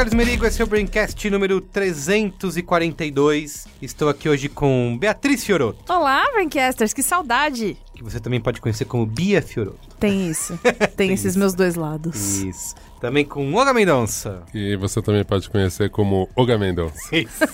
Carlos Merigo, esse é o Braincast número 342. Estou aqui hoje com Beatriz Fioroto, Olá, Braincasters, que saudade! que você também pode conhecer como Bia Fioroto. Tem isso. Tem, esses meus dois lados. Isso. Também com Olga Mendonça. E você também pode conhecer como Oga Mendonça. Isso.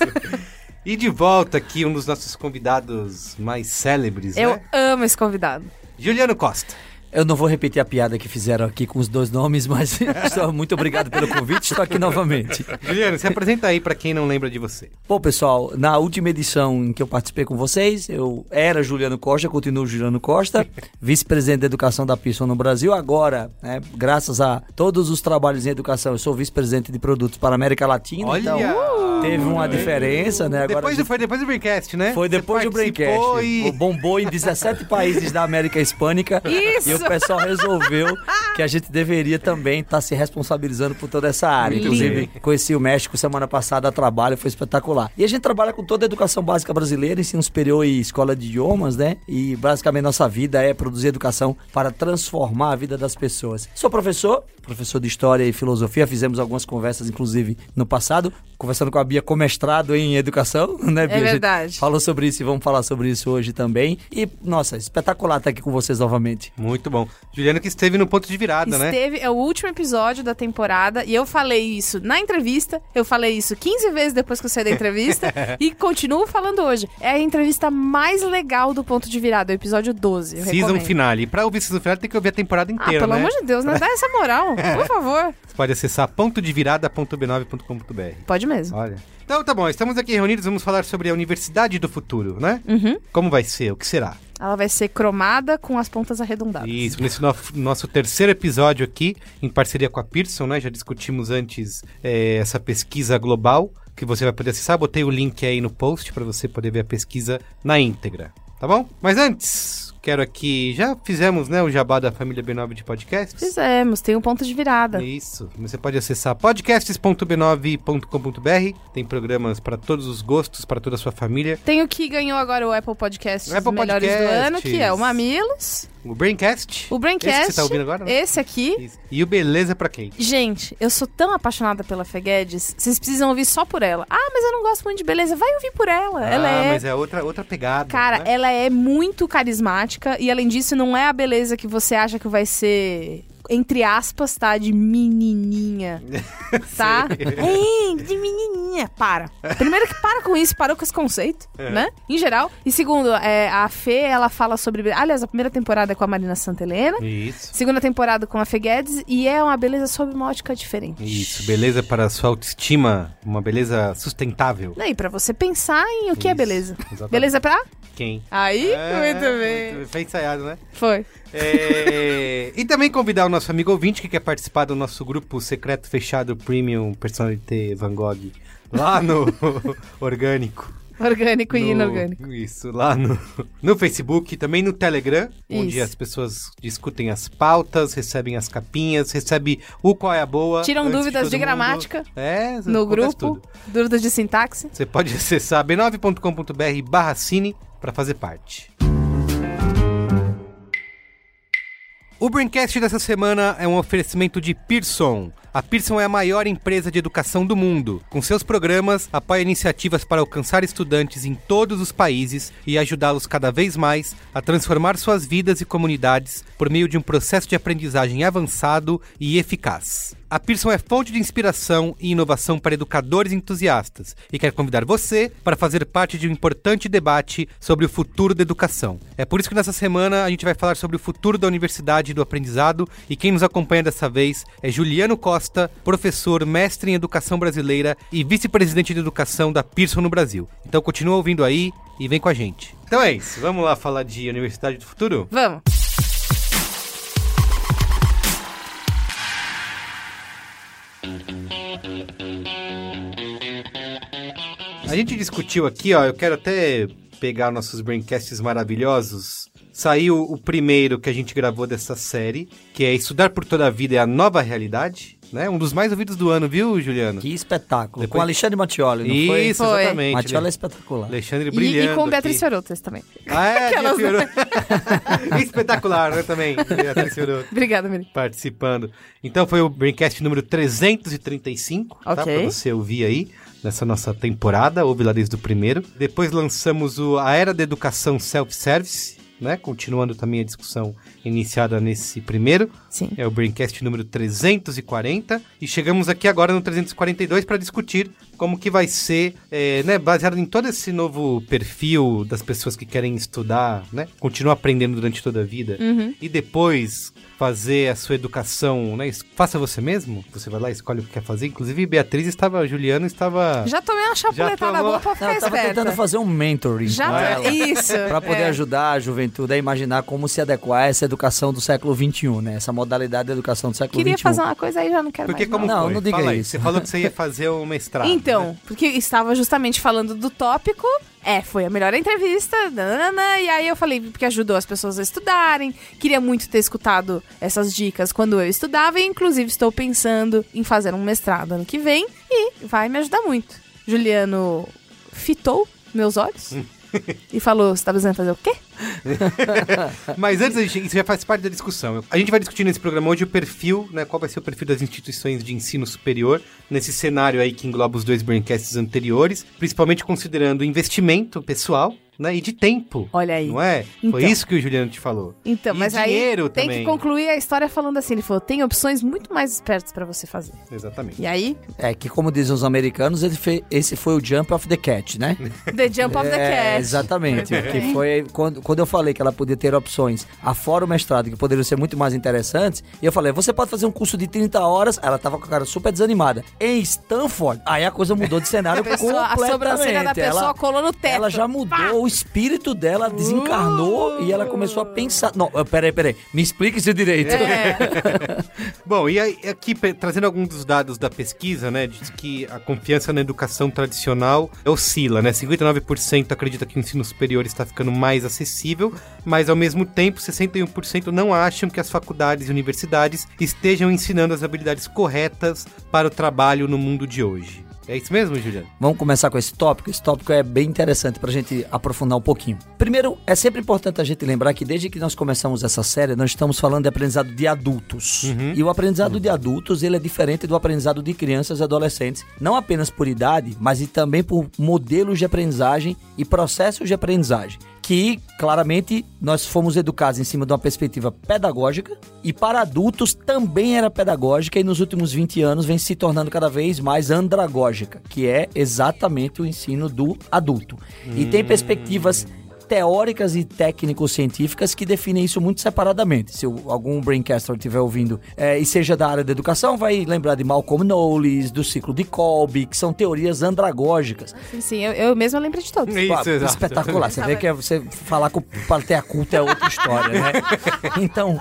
e de volta aqui, um dos nossos convidados mais célebres, Eu né? amo esse convidado. Juliano Costa. Eu não vou repetir a piada que fizeram aqui com os dois nomes, mas estou muito obrigado pelo convite, estou aqui novamente. Juliano, se apresenta aí pra quem não lembra de você. Bom, pessoal, na última edição em que eu participei com vocês, eu era Juliano Costa, continuo Juliano Costa, vice-presidente da educação da Pearson no Brasil. Agora, né, graças a todos os trabalhos em educação, eu sou vice-presidente de produtos para a América Latina. Olha! Então, teve uma diferença, né? Agora Depois foi depois do Braincast, né? Foi Você depois do Braincast. E... Bombou em 17 países da América Hispânica. Isso! O pessoal resolveu que a gente deveria também estar se responsabilizando por toda essa área. Muito Inclusive, bem. conheci o México semana passada a trabalho, foi espetacular. E a gente trabalha com toda a educação básica brasileira, ensino superior e escola de idiomas, né? E basicamente nossa vida é produzir educação para transformar a vida das pessoas. Sou professor, professor de História e Filosofia, fizemos algumas conversas, inclusive, no passado, conversando com a Bia com mestrado em Educação, né, Bia? A gente verdade. Falou sobre isso e vamos falar sobre isso hoje também. E, nossa, espetacular estar aqui com vocês novamente. Muito bom. Juliano que esteve no ponto de virada, né? Esteve, é o último episódio da temporada e eu falei isso na entrevista, eu falei isso 15 vezes depois que eu saí da entrevista e continuo falando hoje. É a entrevista mais legal do ponto de virada, o episódio 12. Eu Season recomendo. finale. E pra ouvir season finale tem que ouvir a temporada Ah, inteira, pelo né? amor de Deus, não dá essa moral, por favor. Você pode acessar pontodevirada.b9.com.br. Pode mesmo. Olha. Então tá bom, estamos aqui reunidos, vamos falar sobre a Universidade do Futuro, né? Uhum. Como vai ser? O que será? Ela vai ser cromada com as pontas arredondadas. Isso, nesse no- nosso terceiro episódio aqui, em parceria com a Pearson, né? Já discutimos antes é, essa pesquisa global, que você vai poder acessar. Botei o link aí no post para você poder ver a pesquisa na íntegra, tá bom? Mas antes, quero aqui. Já fizemos, né, o jabá da família B9 de podcasts? Fizemos, tem um ponto de virada. Isso. Você pode acessar podcasts.b9.com.br. Tem programas para todos os gostos, para toda a sua família. Tem o que ganhou agora o Apple Podcast Apple Melhores do Podcasts. Ano, que é o Mamilos, O Braincast. o Braincast, Esse que você tá ouvindo agora? né? esse aqui. Isso. E o Beleza pra quem? Gente, eu sou tão apaixonada pela Feguedes, vocês precisam ouvir só por ela. Ah, mas eu não gosto muito de beleza. Vai ouvir por ela. ela ah, é. mas é outra, outra pegada. Cara, né? ela é muito carismática e além disso, não é a beleza que você acha que vai ser. Entre aspas, tá? De menininha. Tá? É, de menininha. Para. Primeiro que para com isso, parou com esse conceito, É. né? Em geral. E segundo, é, a Fê, ela fala sobre. Aliás, a primeira temporada é com a Marina Santelena. Isso. Segunda temporada com a Fê Guedes. E é uma beleza sob uma ótica diferente. Isso, beleza para a sua autoestima, uma beleza sustentável. E pra você pensar em o que é Isso, beleza. exatamente. Beleza pra? Quem? Aí, É, muito bem. muito Foi ensaiado, né? Foi. É, e também convidar o nosso amigo ouvinte que quer participar do nosso grupo secreto fechado Premium Personality Van Gogh lá no Orgânico. Orgânico e no- inorgânico. Isso, lá no, no Facebook, também no Telegram, onde Isso. as pessoas discutem as pautas, recebem as capinhas, recebe o qual é a boa. Tiram dúvidas de mundo. gramática É, No grupo, tudo. dúvidas de sintaxe. Você pode acessar b9.com.br barra cine para fazer parte. O Braincast dessa semana é um oferecimento de Pearson. A Pearson é a maior empresa de educação do mundo. Com seus programas, apoia iniciativas para alcançar estudantes em todos os países e ajudá-los cada vez mais a transformar suas vidas e comunidades por meio de um processo de aprendizagem avançado e eficaz. A Pearson é fonte de inspiração e inovação para educadores entusiastas e quer convidar você para fazer parte de um importante debate sobre o futuro da educação. É por isso que nessa semana a gente vai falar sobre o futuro da universidade e do aprendizado e quem nos acompanha dessa vez é Juliano Costa, professor, mestre em educação brasileira e vice-presidente de educação da Pearson no Brasil. Então continua ouvindo aí e vem com a gente. Então é isso, vamos lá falar de Universidade do Futuro? Vamos. A gente discutiu aqui, ó, eu quero até pegar nossos braincasts maravilhosos. Saiu o primeiro que a gente gravou dessa série, que é Estudar por Toda a Vida é a Nova Realidade, né? Um dos mais ouvidos do ano, viu, Juliano? Que espetáculo. Depois- Com Alexandre Mattioli, não foi? Isso, Foi. exatamente. Mattioli é espetacular. Alexandre E, brilhando e com Beatriz. Fiorotas também. Ah, é, Aquelas-. Espetacular, né, também. Beatriz Fiorotto Obrigada, Miri. participando. Então foi o Braincast número 335, tá? Ok. Pra você ouvir aí, nessa nossa temporada, ouve lá desde o primeiro. Depois lançamos o A Era da Educação Self-Service, né? Continuando também a discussão iniciada nesse primeiro. Sim. É o Braincast número 340. E chegamos aqui agora no 342 para discutir como que vai ser, é, né, baseado em todo esse novo perfil das pessoas que querem estudar, né, continuar aprendendo durante toda a vida. Uhum. E depois fazer a sua educação, né, faça você mesmo. Você vai lá e escolhe o que quer fazer. Inclusive, Beatriz estava, Juliano estava... Já tomei uma chapuletada tomou? boa pra Não, ficar eu tava esperta. tentando fazer um mentoring Já com ela. Isso. Pra poder é. ajudar a juventude a imaginar como se adequar a essa educação do século XXI, né? Essa modalidade de educação do século Queria XXI. fazer uma coisa aí já não quero Porque mais. como não. Não, foi? não diga Fala aí, isso. Você falou que você ia fazer um mestrado. Então, né? porque estava justamente falando do tópico. É, foi a melhor entrevista, nanana, e aí eu falei, porque ajudou as pessoas a estudarem. Queria muito ter escutado essas dicas quando eu estudava, e inclusive estou pensando em fazer um mestrado ano que vem, e vai me ajudar muito. Juliano fitou meus olhos e falou: você tá precisando fazer o quê? Mas antes, a gente, isso já faz parte da discussão. A gente vai discutir nesse programa hoje o perfil, né? Qual vai ser o perfil das instituições de ensino superior nesse cenário aí que engloba os dois braincasts anteriores, principalmente considerando investimento pessoal, né? E de tempo. Olha aí. Não é? Foi Então. isso que o Juliano te falou. Então, E mas dinheiro aí tem também. que concluir a história falando assim: ele falou, tem opções muito mais espertas pra você fazer. Exatamente. E aí, É que, como dizem os americanos, ele fe- esse foi o jump of the cat, né? The Jump of the É, Cat. exatamente. Que foi quando, quando eu falei que ela podia ter opções afora o mestrado, que poderiam ser muito mais interessantes, e eu falei, você pode fazer um curso de 30 horas, ela tava com a cara super desanimada. Em Stanford, aí a coisa mudou de cenário A, pessoa, a completamente. sobrancelha da pessoa ela, colou no teto. ela já mudou, o espírito dela desencarnou e ela começou a pensar. Não, peraí, peraí, me explique isso direito. É. Bom, e aí, aqui trazendo alguns dos dados da pesquisa, né, diz que a confiança na educação tradicional oscila, né? 59% acredita que o ensino superior está ficando mais acessível, mas ao mesmo tempo 61% não acham que as faculdades e universidades estejam ensinando as habilidades corretas para o trabalho no mundo de hoje. É isso mesmo, Juliano? Vamos começar com esse tópico. Esse tópico é bem interessante pra gente aprofundar um pouquinho. Primeiro, é sempre importante a gente lembrar que desde que nós começamos essa série, nós estamos falando de aprendizado de adultos. E o aprendizado de adultos, ele é diferente do aprendizado de crianças e adolescentes, não apenas por idade, mas e também por modelos de aprendizagem e processos de aprendizagem que claramente nós fomos educados em cima de uma perspectiva pedagógica e para adultos também era pedagógica e nos últimos 20 anos vem se tornando cada vez mais andragógica, que é exatamente o ensino do adulto. E tem perspectivas teóricas e técnico-científicas que definem isso muito separadamente. Se algum braincaster estiver ouvindo é, e seja da área da educação, vai lembrar de Malcolm Knowles, do ciclo de Kolbe, que são teorias andragógicas. Sim, sim, eu, eu mesma lembro de todos. Isso. Espetacular. Você vê que é você falar com plateia culta é outra história, né? Então,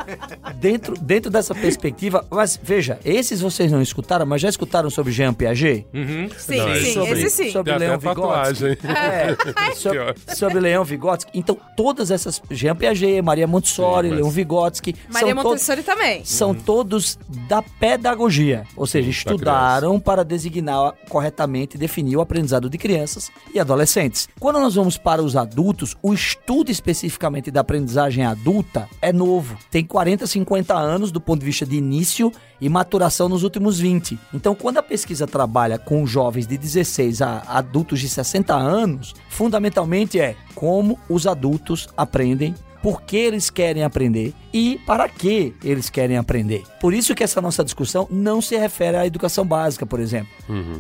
dentro, dentro dessa perspectiva, mas veja, esses vocês não escutaram, mas já escutaram sobre Jean Piaget? Uhum. Sim, Não, sim, sobre, esse sim. Sobre Leão tatuagem. É, sobre, sobre Leão Vygotsky. Então, todas essas. Jean Piaget, Maria Montessori, Sim, mas- Leão Vygotsky. Maria são todos- Montessori também. são todos da pedagogia, ou seja, estudaram para designar corretamente e definir o aprendizado de crianças e adolescentes. Quando nós vamos para os adultos, o estudo especificamente da aprendizagem adulta é novo. Tem 40, 50 anos do ponto de vista de início e maturação nos últimos 20. Então, quando a pesquisa trabalha com jovens de 16 a adultos de 60 anos, fundamentalmente é como os adultos aprendem por que eles querem aprender e para que eles querem aprender. Por isso que essa nossa discussão não se refere à educação básica, por exemplo.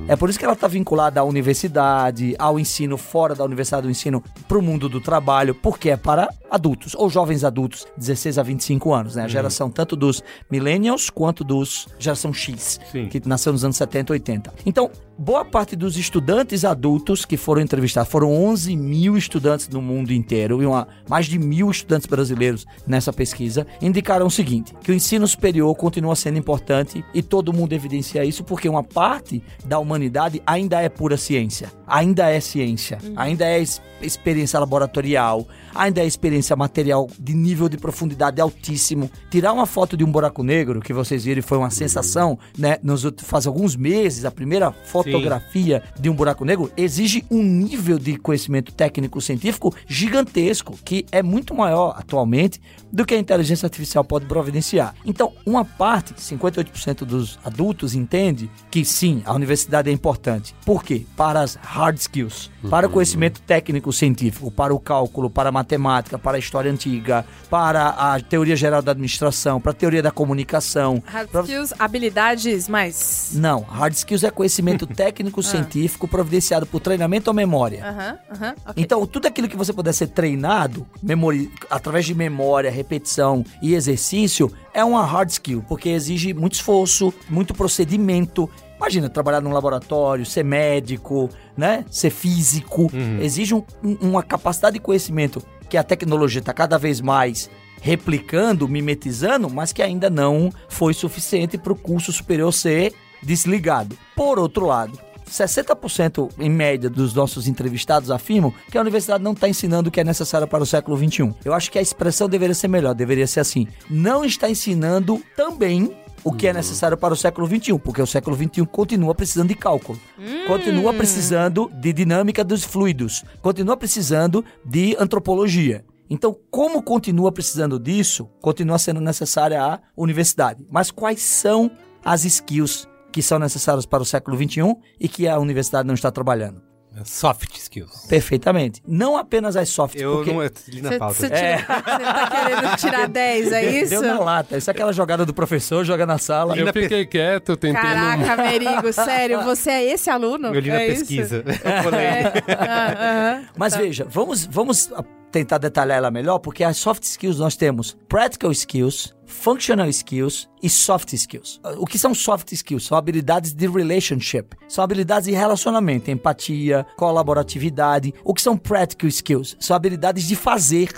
É por isso que ela está vinculada à universidade, ao ensino fora da universidade, ao ensino para o mundo do trabalho, porque é para adultos ou jovens adultos, 16 a 25 anos, né? A geração tanto dos millennials quanto dos geração X, Sim. que nasceu nos anos 70 e 80. Então, boa parte dos estudantes adultos que foram entrevistados, foram 11 mil estudantes no mundo inteiro, e uma, mais de mil estudantes brasileiros nessa pesquisa indicaram o seguinte: que o ensino superior continua sendo importante e todo mundo evidencia isso porque uma parte da humanidade ainda é pura ciência, ainda é ciência, ainda é experiência laboratorial, ainda é experiência material de nível de profundidade altíssimo. Tirar uma foto de um buraco negro, que vocês viram foi uma sensação, né? Nos, faz alguns meses, a primeira fotografia de um buraco negro exige um nível de conhecimento técnico-científico gigantesco, que é muito maior atualmente do que a inteligência artificial pode providenciar. Então, uma parte, 58% dos adultos entende que sim, a universidade é importante. Por quê? Para as hard skills, para o conhecimento técnico-científico, para o cálculo, para a matemática, para a história antiga, para a teoria geral da administração, para a teoria da comunicação. Hard pra- skills, habilidades mais. Não, hard skills é conhecimento técnico-científico providenciado por treinamento ou memória. Aham, aham. ok. Então, tudo aquilo que você puder ser treinado, memori... através de memória, repetição e exercício, é uma hard skill, porque exige muito esforço, muito procedimento. Imagina, trabalhar num laboratório, ser médico, né? Ser físico. Exige um- um- uma capacidade de conhecimento que a tecnologia está cada vez mais replicando, mimetizando, mas que ainda não foi suficiente para o curso superior ser desligado. Por outro lado, 60% em média dos nossos entrevistados afirmam que a universidade não está ensinando o que é necessário para o século XXI. Eu acho que a expressão deveria ser melhor, deveria ser assim. Não está ensinando também o que é necessário para o século XXI, porque o século XXI continua precisando de cálculo, continua precisando de dinâmica dos fluidos, continua precisando de antropologia. Então, como continua precisando disso, continua sendo necessária a universidade. Mas quais são as skills que são necessárias para o século XXI e que a universidade não está trabalhando? Soft skills. Perfeitamente. Não apenas as soft, Eu porque não eu li na Você pauta. você tira- você tá querendo tirar 10, é isso? deu na lata. Isso é aquela jogada do professor, joga na sala. Eu fiquei quieto, tentei não... Caraca, Merigo, sério, você é esse aluno? Eu li na é pesquisa. Eu falei. É. Ah. Mas veja, vamos, vamos tentar detalhar ela melhor, porque as soft skills nós temos practical skills, functional skills e soft skills. O que são soft skills? São habilidades de relationship, são habilidades de relacionamento, empatia, colaboratividade. O que são practical skills? São habilidades de fazer.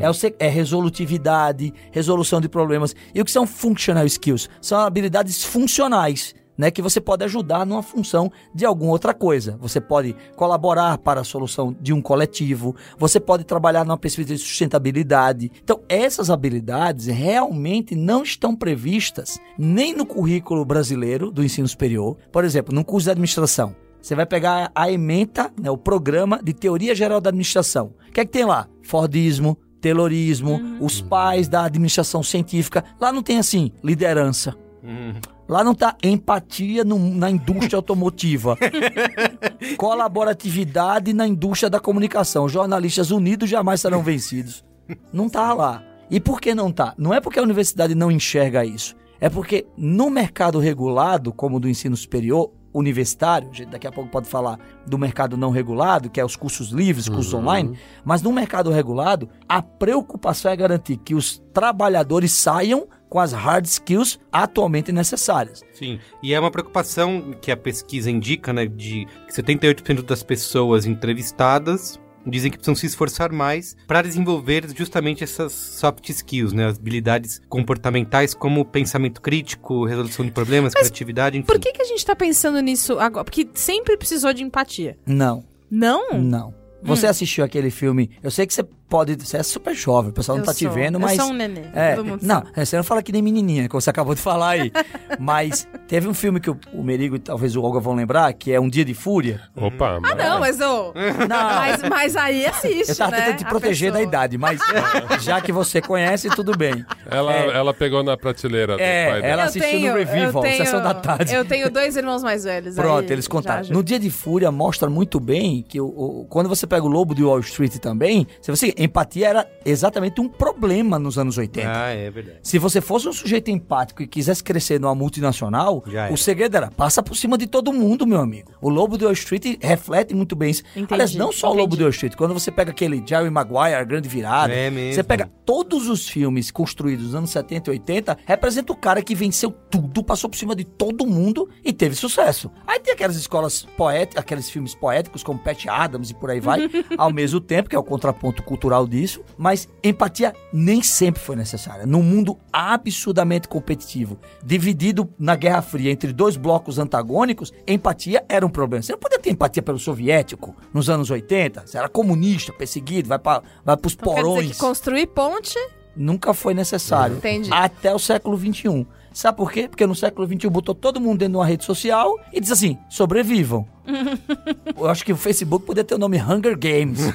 É, o se- é resolutividade, resolução de problemas. E o que são functional skills? São habilidades funcionais né, que você pode ajudar numa função de alguma outra coisa. Você pode colaborar para a solução de um coletivo, você pode trabalhar numa perspectiva de sustentabilidade. Então, essas habilidades realmente não estão previstas nem no currículo brasileiro do ensino superior. Por exemplo, num curso de administração. Você vai pegar a ementa, né, o programa de teoria geral da administração. O que é que tem lá? Fordismo, Taylorismo, os pais da administração científica. Lá não tem assim, liderança. Lá não tá empatia no- na indústria automotiva. Colaboratividade na indústria da comunicação. Jornalistas unidos jamais serão vencidos. Não tá lá. E por que não tá? Não é porque a universidade não enxerga isso. É porque no mercado regulado, como o do ensino superior, universitário, a gente daqui a pouco pode falar do mercado não regulado, que é os cursos livres, cursos online, mas no mercado regulado, a preocupação é garantir que os trabalhadores saiam com as hard skills atualmente necessárias. Sim, e é uma preocupação que a pesquisa indica, né, de que 78% das pessoas entrevistadas dizem que precisam se esforçar mais para desenvolver justamente essas soft skills, né, as habilidades comportamentais como pensamento crítico, resolução de problemas, criatividade, enfim. Por que, que a gente tá pensando nisso agora? Porque sempre precisou de empatia. Não, Não? não. Você assistiu aquele filme? Eu sei que você pode. Você é super jovem, o pessoal não Eu tá te sou. vendo, Eu mas. sou um nenê, É, todo mundo não, sabe. você não fala que nem menininha, que você acabou de falar aí. mas teve um filme que o, o Merigo e talvez o Olga vão lembrar, que é Um Dia de Fúria. Opa, Ah, não, mas ô. mas, mas aí assiste, Eu tava né? tentando te proteger da idade, mas já que você conhece, tudo bem. Ela, É. ela pegou na prateleira do É, pai dela. ela Eu assistiu tenho- no Revival, eu tenho- Sessão da Tarde. Eu tenho dois irmãos mais velhos. Pronto, aí eles já contaram. No Dia de Fúria mostra muito bem que o, o- quando você pega o Lobo de Wall Street também, se você empatia era exatamente um problema nos anos 80. Ah, é verdade. Se você fosse um sujeito empático e quisesse crescer numa multinacional, Já o segredo era passa por cima de todo mundo, meu amigo. O Lobo de Wall Street reflete muito bem isso. Entendi, Aliás, não só o entendi. Lobo de Wall Street, quando você pega aquele Jerry Maguire, a Grande Virada, É você pega todos os filmes construídos nos anos 70 e 80, representa o cara que venceu tudo, passou por cima de todo mundo e teve sucesso. Aí tem aquelas escolas poéticas, aqueles filmes poéticos como Pat Adams e por aí vai, ao mesmo tempo, que é o contraponto cultural natural disso, mas empatia nem sempre foi necessária. Num mundo absurdamente competitivo, dividido na Guerra Fria entre dois blocos antagônicos, empatia era um problema. Você não podia ter empatia pelo soviético nos anos 80, você era comunista, perseguido, vai para vai os Então, quer dizer porões. que construir ponte Nunca foi necessário. Entendi. Até o século XXI. Sabe por quê? Porque no século XXI botou todo mundo dentro de uma rede social e diz assim: sobrevivam. Eu acho que o Facebook poderia ter o nome Hunger Games.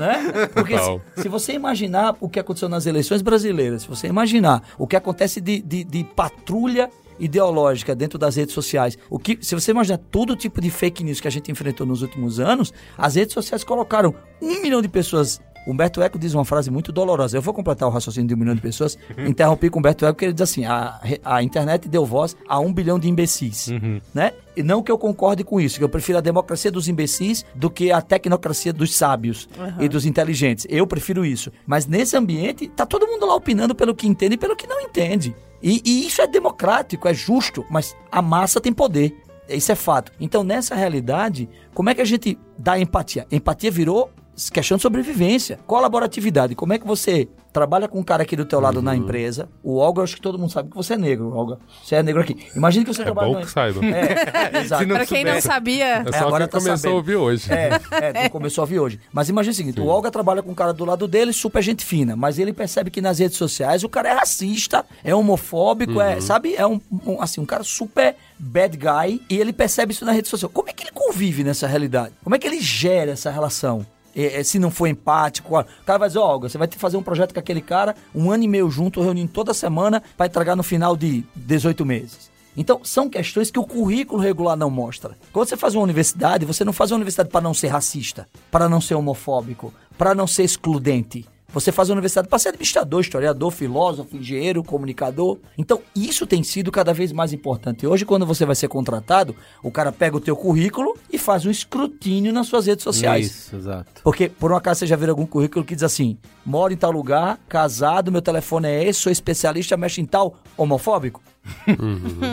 né? Porque se, se você imaginar o que aconteceu nas eleições brasileiras, se você imaginar o que acontece de, de, de patrulha ideológica dentro das redes sociais, o que, se você imaginar todo tipo de fake news que a gente enfrentou nos últimos anos, as redes sociais colocaram um milhão de pessoas. Humberto Eco diz uma frase muito dolorosa. Eu vou completar o raciocínio de um milhão de pessoas. Interrompi com o Humberto Eco, porque ele diz assim: a, a internet deu voz a um bilhão de imbecis. Né? E não que eu concorde com isso, que eu prefiro a democracia dos imbecis do que a tecnocracia dos sábios e dos inteligentes. Eu prefiro isso. Mas nesse ambiente, tá todo mundo lá opinando pelo que entende e pelo que não entende. E, e isso é democrático, é justo, mas a massa tem poder. Isso é fato. Então, nessa realidade, como é que a gente dá empatia? Empatia virou questão de sobrevivência. Colaboratividade. Como é que você trabalha com um cara aqui do teu lado na empresa? O Olga, eu acho que todo mundo sabe que você é negro, Olga. Você é negro aqui. Imagina que você É trabalha bom numa- que saiba. É, exato. Não Pra quem não sabia, É só agora quem tá começou sabendo. a ouvir hoje. É, é, começou a vir hoje. Mas imagina o seguinte: o Olga trabalha com um cara do lado dele, super gente fina, mas ele percebe que nas redes sociais o cara é racista, é homofóbico, é, sabe? É um, um- assim, um cara super bad guy e ele percebe isso na rede social. Como é que ele convive nessa realidade? Como é que ele gera essa relação? É, é, se não for empático, o cara vai dizer, ó, Olga, você vai ter que fazer um projeto com aquele cara, um ano e meio junto, reunindo toda semana, para entregar no final de 18 meses. Então, são questões que o currículo regular não mostra. Quando você faz uma universidade, você não faz uma universidade para não ser racista, para não ser homofóbico, para não ser excludente. Você faz uma universidade para ser administrador, historiador, filósofo, engenheiro, comunicador. Então, isso tem sido cada vez mais importante. Hoje, quando você vai ser contratado, o cara pega o teu currículo e faz um escrutínio nas suas redes sociais. Isso, exato. Porque, por um acaso, você já viu algum currículo que diz assim: moro em tal lugar, casado, meu telefone é esse, sou especialista, mexe em tal, homofóbico?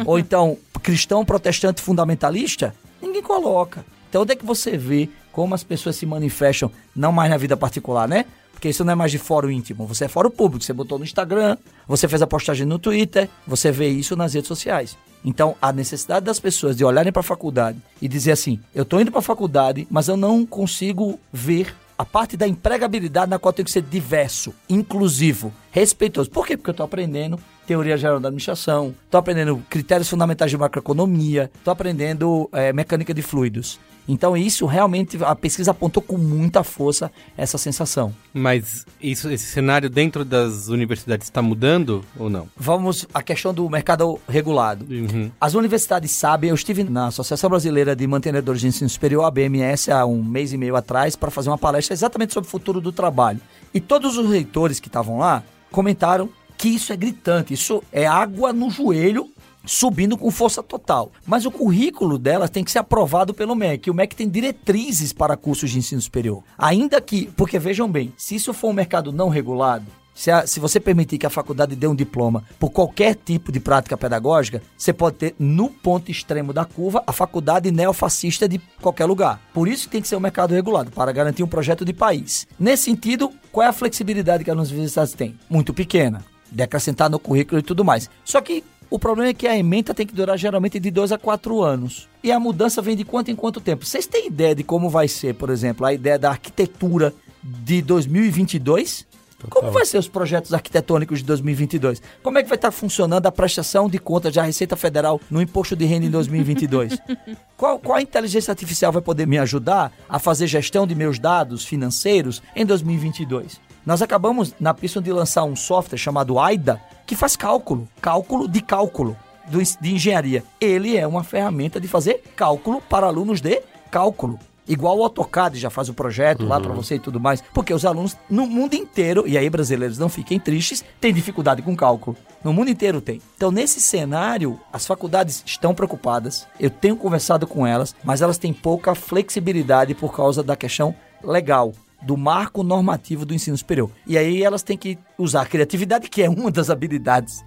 Ou então, cristão, protestante, fundamentalista? Ninguém coloca. Então, onde é que você vê como as pessoas se manifestam, não mais na vida particular, né? Porque isso não é mais de fórum íntimo, você é fórum público. Você botou no Instagram, você fez a postagem no Twitter, você vê isso nas redes sociais. Então, a necessidade das pessoas de olharem para a faculdade e dizer assim: eu tô indo para a faculdade, mas eu não consigo ver a parte da empregabilidade na qual tenho que ser diverso, inclusivo, respeitoso. Por quê? Porque eu tô aprendendo teoria geral da administração, tô aprendendo critérios fundamentais de macroeconomia, tô aprendendo eh, mecânica de fluidos. Então, isso realmente, a pesquisa apontou com muita força essa sensação. Mas isso, esse cenário dentro das universidades está mudando ou não? Vamos à questão do mercado regulado. Uhum. As universidades sabem, eu estive na Associação Brasileira de Mantenedores de Ensino Superior, a BMS, há um mês e meio atrás, para fazer uma palestra exatamente sobre o futuro do trabalho. E todos os reitores que estavam lá comentaram que isso é gritante, isso é água no joelho subindo com força total. Mas o currículo delas tem que ser aprovado pelo MEC. O MEC tem diretrizes para cursos de ensino superior. Ainda que, porque vejam bem, se isso for um mercado não regulado, se, a- se você permitir que a faculdade dê um diploma por qualquer tipo de prática pedagógica, você pode ter, no ponto extremo da curva, a faculdade neofascista de qualquer lugar. Por isso que tem que ser um mercado regulado, para garantir um projeto de país. Nesse sentido, qual é a flexibilidade que as universidades têm? Muito pequena. De acrescentar no currículo e tudo mais. Só que o problema é que a ementa tem que durar geralmente de 2 a 4 anos. E a mudança vem de quanto em quanto tempo? Vocês têm ideia de como vai ser, por exemplo, a ideia da arquitetura de 2022? Como vai ser os projetos arquitetônicos de 2022? Como é que vai estar funcionando a prestação de contas da Receita Federal no imposto de renda em 2022? qual, qual a inteligência artificial vai poder me ajudar a fazer gestão de meus dados financeiros em 2022? Nós acabamos na pista de lançar um software chamado AIDA que faz cálculo, cálculo de cálculo de engenharia. Ele é uma ferramenta de fazer cálculo para alunos de cálculo. Igual o AutoCAD já faz o projeto lá para você e tudo mais. Porque os alunos no mundo inteiro, e aí brasileiros não fiquem tristes, têm dificuldade com cálculo. No mundo inteiro tem. Então, nesse cenário, as faculdades estão preocupadas. Eu tenho conversado com elas, mas elas têm pouca flexibilidade por causa da questão legal do marco normativo do ensino superior. E aí elas têm que usar a criatividade, que é uma das habilidades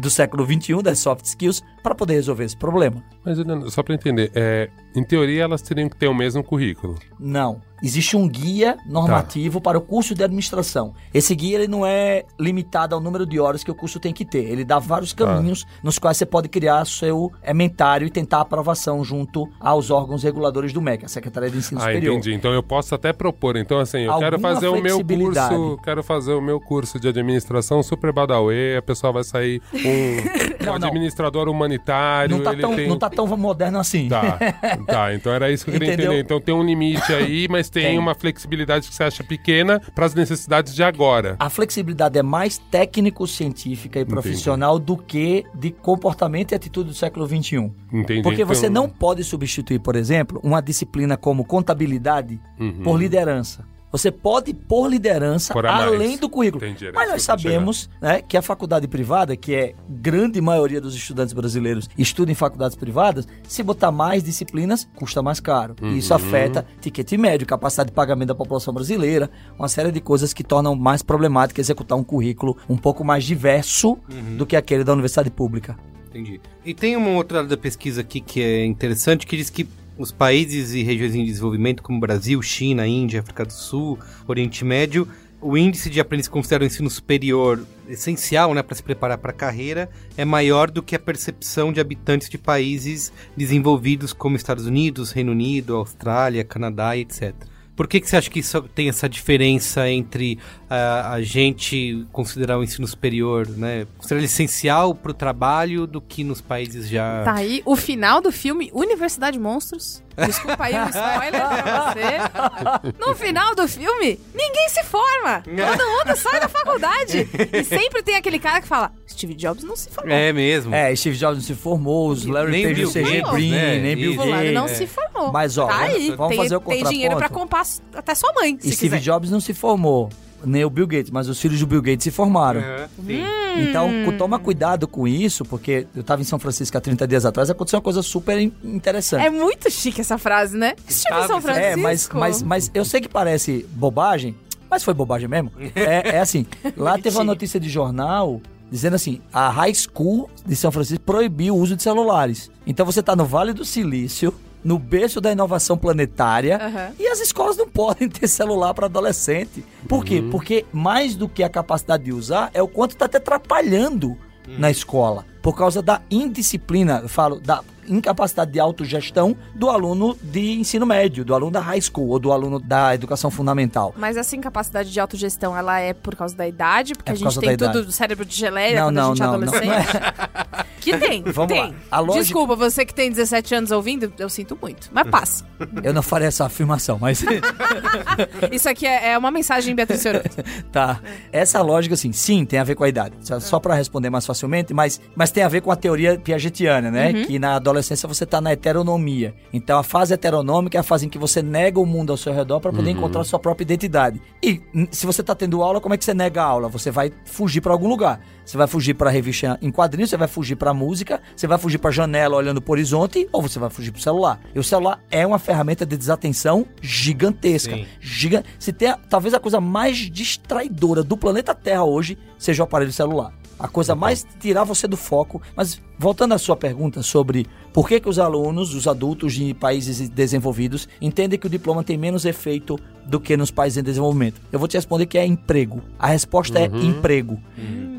do século XXI, das soft skills, para poder resolver esse problema. Mas, só pra entender, é, em teoria elas teriam que ter o mesmo currículo. Não. Existe um guia normativo para o curso de administração. Esse guia ele não é limitado ao número de horas que o curso tem que ter. Ele dá vários caminhos nos quais você pode criar seu ementário e tentar aprovação junto aos órgãos reguladores do MEC, a Secretaria de Ensino Ah, Superior. entendi. Então eu posso até propor. Então, assim, eu quero Alguma fazer o meu curso. Quero fazer o meu curso de administração super badauê, a pessoa vai sair um, Não, um não. administrador humanitário. Não tá, tão, tem... não tá tão moderno assim. Tá, tá. Então era isso que eu queria Entendeu? entender. Então tem um limite aí, mas tem, Tem. uma flexibilidade que você acha pequena para as necessidades de agora. A flexibilidade é mais técnico-científica e profissional do que de comportamento e atitude do século XXI. Entendi. Porque você Então- não pode substituir, por exemplo, uma disciplina como contabilidade Uhum. por liderança. Você pode pôr liderança além do currículo. Entendi, era Mas nós sabemos né, que a faculdade privada, que é grande maioria dos estudantes brasileiros estuda em faculdades privadas, se botar mais disciplinas, custa mais caro. E Uhum. isso afeta ticket médio, capacidade de pagamento da população brasileira, uma série de coisas que tornam mais problemático executar um currículo um pouco mais diverso Uhum. do que aquele da universidade pública. Entendi. E tem uma outra área da pesquisa aqui que é interessante, que diz que os países e regiões em desenvolvimento, como Brasil, China, Índia, África do Sul, Oriente Médio, o índice de aprendiz que considera o ensino superior essencial né, para se preparar para a carreira é maior do que a percepção de habitantes de países desenvolvidos como Estados Unidos, Reino Unido, Austrália, Canadá etc. Por que, que você acha que isso tem essa diferença entre ah, a gente considerar o ensino superior, né? Considerar ele essencial para o trabalho do que nos países já. Tá aí o final do filme Universidade Monstros. Desculpa aí o spoiler pra você. No final do filme, ninguém se forma. Todo mundo sai da faculdade. E sempre tem aquele cara que fala: Steve Jobs não se formou. É mesmo. É, Steve Jobs não se formou, os Larry Nem Page e CG Gates, Brin, né? nem Bill Gates. não é. se formou. Mas, ó, tá aí. vamos tem, fazer o tem dinheiro pra contraponto. comprar até sua mãe, se E Steve quiser. Jobs não se formou, nem o Bill Gates, mas os filhos do Bill Gates se formaram. Sim. Então, Hum. toma cuidado com isso, porque eu tava em São Francisco há 30 dias atrás, aconteceu uma coisa super in- interessante. É muito chique essa frase, né? Estive em São Francisco. É, mas, mas, mas eu sei que parece bobagem, mas foi bobagem mesmo. É, é assim, lá teve uma notícia de jornal dizendo assim, a High School de São Francisco proibiu o uso de celulares. Então você tá no Vale do Silício, no berço da inovação planetária, Aham. e as escolas não podem ter celular para adolescente. Por quê? Porque mais do que a capacidade de usar, é o quanto tá te atrapalhando na escola. Por causa da indisciplina, eu falo, da incapacidade de autogestão do aluno de ensino médio, do aluno da high school ou do aluno da educação fundamental. Mas essa incapacidade de autogestão, ela é por causa da idade? Porque É a por gente causa tem tudo idade. do cérebro de geleia Não, quando a não, gente é não, não, adolescente? não é. Que tem, Vamos tem. lá. A lógica- Desculpa, você que tem 17 anos ouvindo, eu sinto muito. Mas passa. Eu não farei essa afirmação, mas Isso aqui é, é uma mensagem Beatriz Fiorotto. tá. Essa lógica, assim, sim, tem a ver com a idade. Só, só para responder mais facilmente, mas, mas tem a ver com a teoria piagetiana, né? Que na adolescência você tá na heteronomia. Então a fase heteronômica é a fase em que você nega o mundo ao seu redor para poder encontrar sua própria identidade. E n- se você tá tendo aula, como é que você nega a aula? Você vai fugir para algum lugar. Você vai fugir para revista em quadrinhos, você vai fugir para música, você vai fugir para janela olhando pro horizonte ou você vai fugir pro celular. E o celular é uma ferramenta de desatenção gigantesca. Giga... Se tem a- talvez a coisa mais distraidora do planeta Terra hoje seja o aparelho celular. A coisa mais tirar você do foco. Mas voltando à sua pergunta sobre por que, que os alunos, os adultos de países desenvolvidos, entendem que o diploma tem menos efeito do que nos países em desenvolvimento. Eu vou te responder que é emprego. A resposta é emprego.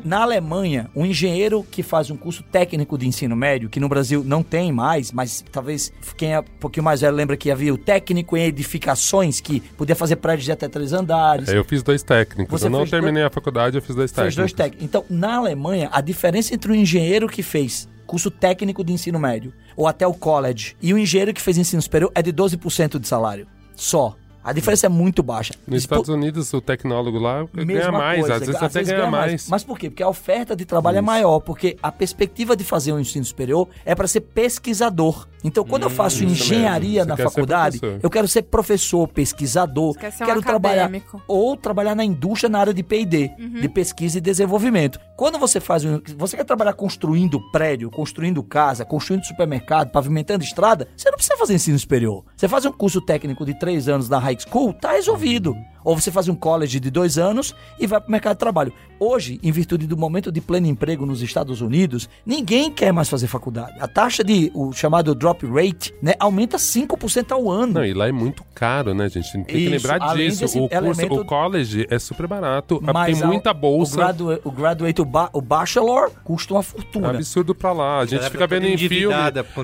Na Alemanha, um engenheiro que faz um curso técnico de ensino médio, que no Brasil não tem mais, mas talvez quem é um pouquinho mais velho lembra que havia o técnico em edificações, que podia fazer prédios de até três andares. Eu fiz dois técnicos. Você eu não fez terminei a faculdade, eu fiz dois Fez técnicos. dois técnicos. Então, na Alemanha, a diferença entre o engenheiro que fez curso técnico de ensino médio, ou até o college, e o engenheiro que fez ensino superior é de 12% de salário. Só. A diferença é muito baixa. Nos Estados Unidos, o tecnólogo lá ganha mais, coisa, às vezes até ganha, ganha mais. Mas por quê? Porque a oferta de trabalho é Isso. maior, porque a perspectiva de fazer um ensino superior é para ser pesquisador. Então, quando eu faço Hum, engenharia na faculdade, eu quero ser professor, pesquisador, quer ser um quero trabalhar acadêmico. ou trabalhar na indústria na área de P&D, Uhum. de pesquisa e desenvolvimento. Quando você faz um, você quer trabalhar construindo prédio, construindo casa, construindo supermercado, pavimentando estrada, você não precisa fazer ensino superior. Você faz um curso técnico de três anos na high school, tá resolvido. Ou você faz um college de dois anos e vai para o mercado de trabalho. Hoje, em virtude do momento de pleno emprego nos Estados Unidos, ninguém quer mais fazer faculdade. A taxa de, o chamado drop rate, né, aumenta 5% ao ano. Não, e lá é muito caro, né, gente? Tem que Isso, lembrar disso. O, curso, elemento- o college é super barato. Mas tem a- muita bolsa. O, gradua- o graduate, o, ba- o bachelor, custa uma É fortuna. absurdo pra lá. A gente fica vendo em filme.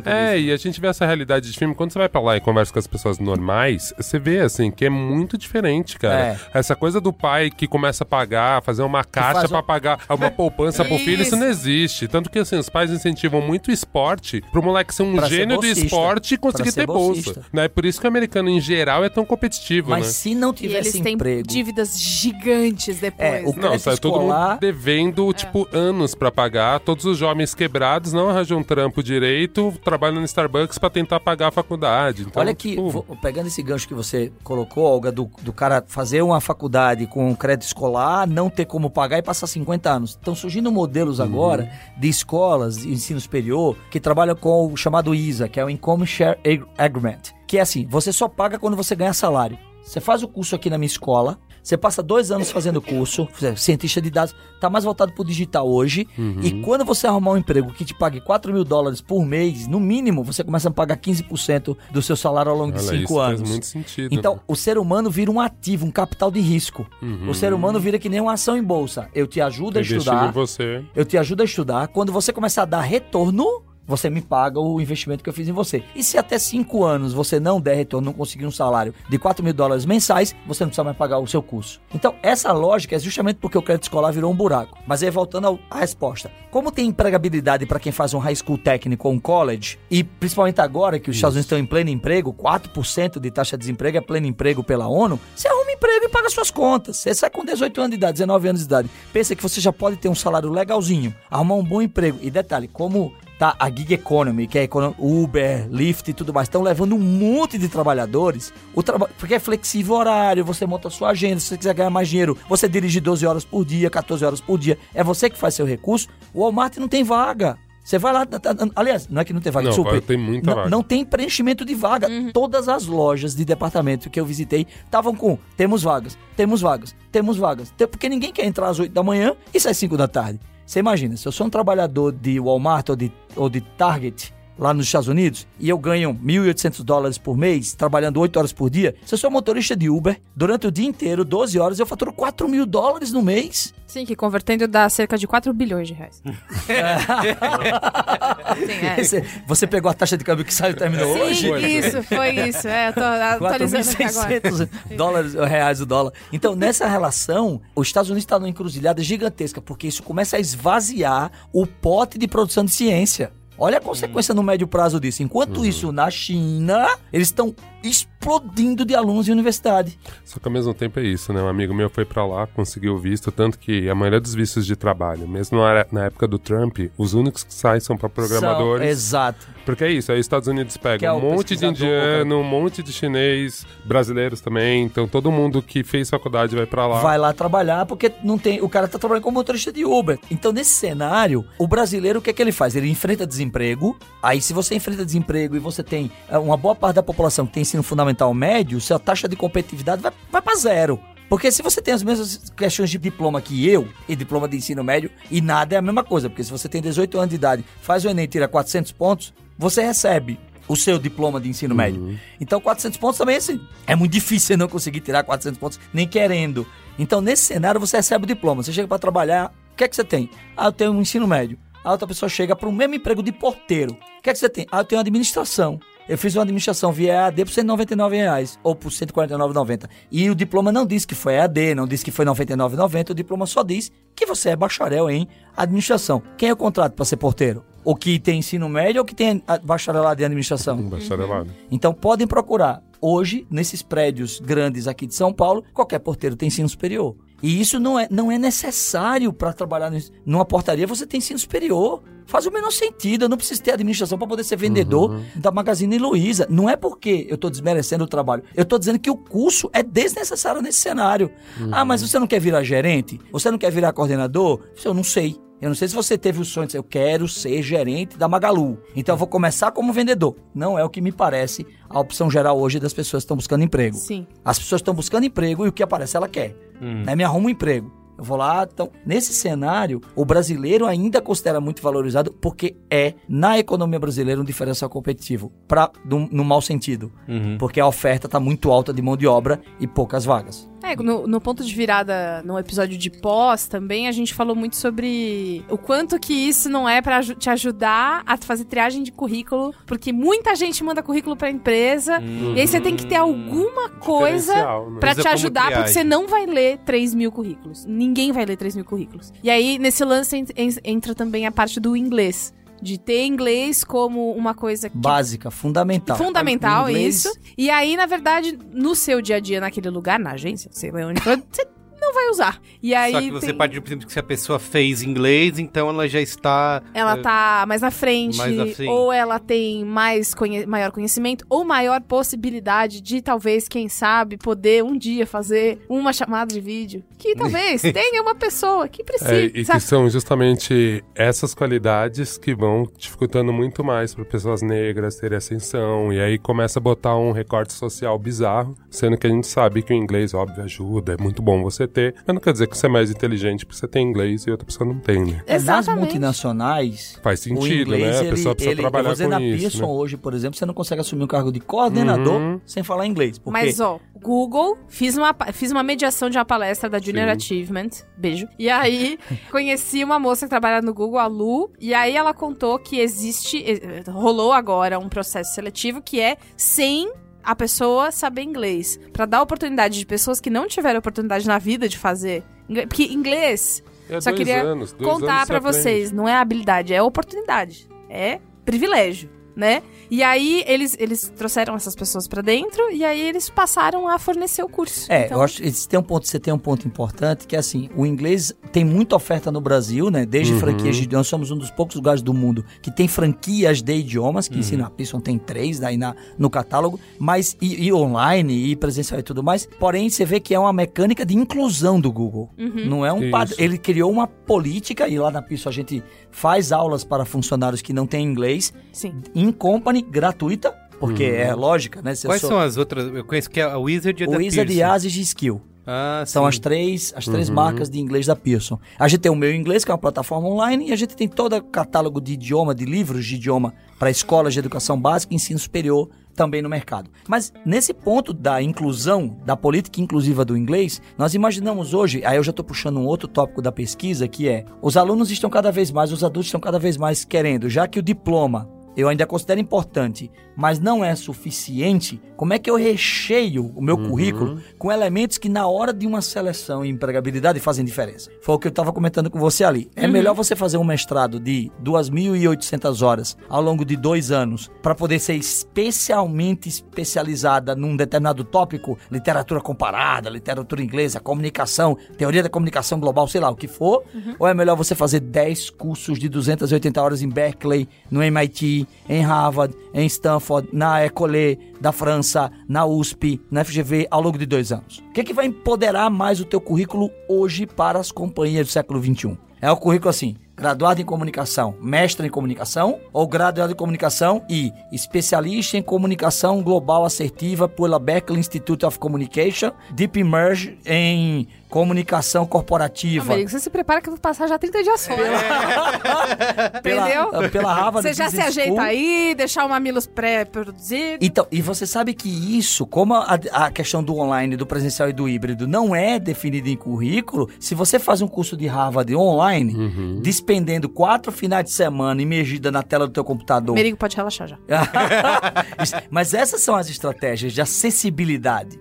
É, disso. e a gente vê essa realidade de filme. Quando você vai pra lá e conversa com as pessoas normais, você vê, assim, que é muito diferente, cara. Essa coisa do pai que começa a pagar, fazer uma caixa faz um- pra pagar uma poupança pro filho, isso não existe. Tanto que, assim, os pais incentivam muito o esporte pro moleque ser um Pra ser gênio do bolsista. esporte e conseguir ser ter bolsa. bolsista. Né? Por isso que o americano, em geral, é tão competitivo, Mas né? se não tivesse eles têm emprego... dívidas gigantes depois. É, o né? Não, sai todo mundo devendo, tipo, anos pra pagar. Todos os jovens quebrados não arranjam um trampo direito, trabalham no Starbucks pra tentar pagar a faculdade. Então, Olha que, tipo, pegando esse gancho que você colocou, Olga, do, do cara fazer uma faculdade com crédito escolar, não ter como pagar e passar 50 anos. Estão surgindo modelos Uhum. agora de escolas de ensino superior que trabalham com o chamado ISA, que é o Income Share Ag- Agreement. Que é assim, você só paga quando você ganha salário. Você faz o curso aqui na minha escola, você passa dois anos fazendo curso, é cientista de dados, tá mais voltado pro digital hoje. Uhum. E quando você arrumar um emprego que te pague 4 mil dólares por mês, no mínimo, você começa a pagar 15% do seu salário ao longo de olha, 5 isso anos. faz muito sentido. Então, né? o ser humano vira um ativo, um capital de risco. Uhum. O ser humano vira que nem uma ação em bolsa. Eu te ajudo a Investindo estudar, em você. eu te ajudo a estudar. Quando você começar a dar retorno, você me paga o investimento que eu fiz em você. E se até 5 anos você não der retorno, não conseguir um salário de 4 mil dólares mensais, você não precisa mais pagar o seu curso. Então, essa lógica é justamente porque o crédito escolar virou um buraco. Mas aí, voltando à resposta. Como tem empregabilidade para quem faz um high school técnico ou um college, e principalmente agora que os Estados Unidos estão em pleno emprego, 4% de taxa de desemprego é pleno emprego pela ONU, você arruma emprego e paga suas contas. Você sai com 18 anos de idade, 19 anos de idade. Pensa que você já pode ter um salário legalzinho, arrumar um bom emprego. E detalhe, como tá a gig economy, que é Uber, Lyft e tudo mais, estão levando um monte de trabalhadores, o traba porque é flexível o horário, você monta a sua agenda, se você quiser ganhar mais dinheiro, você dirige 12 horas por dia, 14 horas por dia, é você que faz seu recurso, o Walmart não tem vaga. Você vai lá, tá- tá- aliás, não é que não tem vaga, Não, super. tem muita não, vaga. não tem preenchimento de vaga. Todas as lojas de departamento que eu visitei estavam com temos vagas, temos vagas, temos vagas. Porque ninguém quer entrar às 8 da manhã e sair 5 da tarde. Você imagina, se eu sou um trabalhador de Walmart ou de, ou de Target lá nos Estados Unidos e eu ganho 1.800 dólares por mês, trabalhando 8 horas por dia, se eu sou motorista de Uber, durante o dia inteiro, 12 horas, eu faturo 4 mil dólares no mês. Sim, que convertendo dá cerca de 4 bilhões de reais. Sim, é. Você, pegou a taxa de câmbio que saiu e terminou hoje? Sim, isso, foi isso. É, eu tô atualizando aqui agora. 4.600 dólares, reais o dólar. Então, nessa relação, os Estados Unidos está numa encruzilhada gigantesca, porque isso começa a esvaziar o pote de produção de ciência. Olha a consequência no médio prazo disso. Enquanto isso, na China, eles estão explodindo de alunos de universidade. Só que ao mesmo tempo é isso, né? Um amigo meu foi pra lá, conseguiu visto, tanto que a maioria dos vistos de trabalho, mesmo na, época do Trump, os únicos que saem são pra programadores. São- exato. Porque é isso, aí os Estados Unidos é pegam o um monte de pesquisador, indiano, um monte de chinês, brasileiros também. Então todo mundo que fez faculdade vai pra lá. vai lá trabalhar porque não tem, o cara tá trabalhando como motorista de Uber. Então nesse cenário, o brasileiro o que é que ele faz? Ele enfrenta desemprego. Aí se você enfrenta desemprego e você tem é, uma boa parte da população que tem ensino fundamental médio, sua taxa de competitividade vai, vai para zero. Porque se você tem as mesmas questões de diploma que eu, e diploma de ensino médio, e nada é a mesma coisa, porque se você tem 18 anos de idade, faz o Enem e tira 400 pontos, você recebe o seu diploma de ensino médio. Então 400 pontos também assim, é muito difícil você não conseguir tirar 400 pontos, nem querendo. Então nesse cenário você recebe o diploma, você chega para trabalhar, o que é que você tem? Ah, eu tenho um ensino médio. A outra pessoa chega para o mesmo emprego de porteiro. O que é que você tem? Ah, eu tenho administração. Eu fiz uma administração via EAD por 199 reais, ou por R$ 149,90. E o diploma não diz que foi EAD, não diz que foi R$ 99,90. O diploma só diz que você é bacharel em administração. Quem é o contrato para ser porteiro? O que tem ensino médio ou que tem bacharelado em administração? Um bacharelado. Então podem procurar. Hoje, nesses prédios grandes aqui de São Paulo, qualquer porteiro tem ensino superior. E isso não é, não é necessário para trabalhar numa portaria, você tem ensino superior. Faz o menor sentido. Eu não preciso ter administração para poder ser vendedor da Magazine Luiza. Não é porque eu estou desmerecendo o trabalho. Eu estou dizendo que o curso é desnecessário nesse cenário. Ah, mas você não quer virar gerente? Você não quer virar coordenador? Eu não sei. Eu não sei se você teve o sonho de dizer, eu quero ser gerente da Magalu. Então eu vou começar como vendedor. Não é o que me parece a opção geral hoje das pessoas que estão buscando emprego. Sim. As pessoas estão buscando emprego e o que aparece ela quer. Né? Me arruma um emprego. Eu vou lá, então, nesse cenário, o brasileiro ainda considera muito valorizado porque é, na economia brasileira, um diferencial competitivo. Pra, no, no mau sentido. Porque a oferta está muito alta de mão de obra e poucas vagas. É, no, no ponto de virada, no episódio de pós, também a gente falou muito sobre o quanto que isso não é pra aju- te ajudar a fazer triagem de currículo, porque muita gente manda currículo pra empresa, e aí você tem que ter alguma coisa né? pra Usa te ajudar, porque você não vai ler 3 mil currículos. Ninguém vai ler 3 mil currículos. E aí, nesse lance, en- en- entra também a parte do inglês. De ter inglês como uma coisa que Básica, fundamental. Fundamental, inglês- isso. E aí, na verdade, no seu dia a dia, naquele lugar, na agência, sei lá onde for, você não vai usar. E aí. Só que você tem- parte do princípio que se a pessoa fez inglês, então ela já está. Ela eh, tá mais na frente, mais frente. ou ela tem mais conhe- maior conhecimento, ou maior possibilidade de talvez, quem sabe, poder um dia fazer uma chamada de vídeo. Que talvez tenha uma pessoa que É, precisa. e que são justamente essas qualidades que vão dificultando muito mais para pessoas negras terem ascensão. E aí começa a botar um recorte social bizarro, sendo que a gente sabe que o inglês, óbvio, ajuda, é muito bom você ter, mas não quer dizer que você é mais inteligente porque você tem inglês e outra pessoa não tem, né? É, nas multinacionais, Faz o sentido, inglês, né? A ele, pessoa precisa ele, trabalhar com na isso. Pearson né? hoje, por exemplo, você não consegue assumir o cargo de coordenador Uhum. sem falar inglês. Porque Mas, ó, Google, fiz uma, fiz uma mediação de uma palestra da Junior Sim. Achievement, beijo. E aí, conheci uma moça que trabalha no Google, a Lu, e aí ela contou que existe, rolou agora um processo seletivo que é sem a pessoa saber inglês. Pra dar oportunidade de pessoas que não tiveram oportunidade na vida de fazer. Porque inglês, É só queria anos, contar aprende. vocês, não é habilidade, é oportunidade. É privilégio, né? E aí eles, eles trouxeram essas pessoas pra dentro e aí eles passaram a fornecer o curso. É, Então, eu acho que tem um ponto, você tem um ponto importante que é assim, o inglês tem muita oferta no Brasil, né? Desde Uhum. franquias de idiomas, somos um dos poucos lugares do mundo que tem franquias de idiomas, que ensinam a Pearson tem três aí na, no catálogo, mas e, e online e presencial e tudo mais. Porém, você vê que é uma mecânica de inclusão do Google. Uhum. Não é um padrão. Ele criou uma política e lá na Pearson a gente faz aulas para funcionários que não têm inglês sim. In company gratuita, porque Uhum. é lógica, né? Se Quais sou- são as outras? Eu conheço que é a Wizard e a Wizard, Pearson. Yazid e Skill. Ah, São sim. as três, as três Uhum. marcas de inglês da Pearson. A gente tem o Meu Inglês, que é uma plataforma online, e a gente tem todo o catálogo de idioma, de livros de idioma para escolas de educação básica e ensino superior também no mercado. Mas nesse ponto da inclusão, da política inclusiva do inglês, nós imaginamos hoje, aí eu já estou puxando um outro tópico da pesquisa, que é, os alunos estão cada vez mais, os adultos estão cada vez mais querendo, já que o diploma eu ainda considero importante, mas não é suficiente, como é que eu recheio o meu currículo com elementos que na hora de uma seleção e empregabilidade fazem diferença? Foi o que eu estava comentando com você ali. É melhor você fazer um mestrado de 2.800 horas ao longo de dois anos para poder ser especialmente especializada num determinado tópico, literatura comparada, literatura inglesa, comunicação, teoria da comunicação global, sei lá, o que for, ou é melhor você fazer 10 cursos de 280 horas em Berkeley, no MIT, em Harvard, em Stanford, na École da França, na USP, na FGV, ao longo de dois anos? O que, é que vai empoderar mais o teu currículo hoje para as companhias do século XXI? É o currículo assim, graduado em comunicação, mestre em comunicação, ou graduado em comunicação e especialista em comunicação global assertiva pela Berkeley Institute of Communication, Deep Immerse em comunicação corporativa. Amigo, você se prepara que eu vou passar já 30 dias fora. Entendeu? Pela, pela Harvard Você já se ajeita School. aí, deixar o mamilos pré-produzido. Então, e você sabe que isso, como a, a questão do online, do presencial e do híbrido não é definida em currículo, se você faz um curso de Harvard online, Uhum. despendendo quatro finais de semana imergida na tela do teu computador. Merigo pode relaxar já. Mas essas são as estratégias de acessibilidade.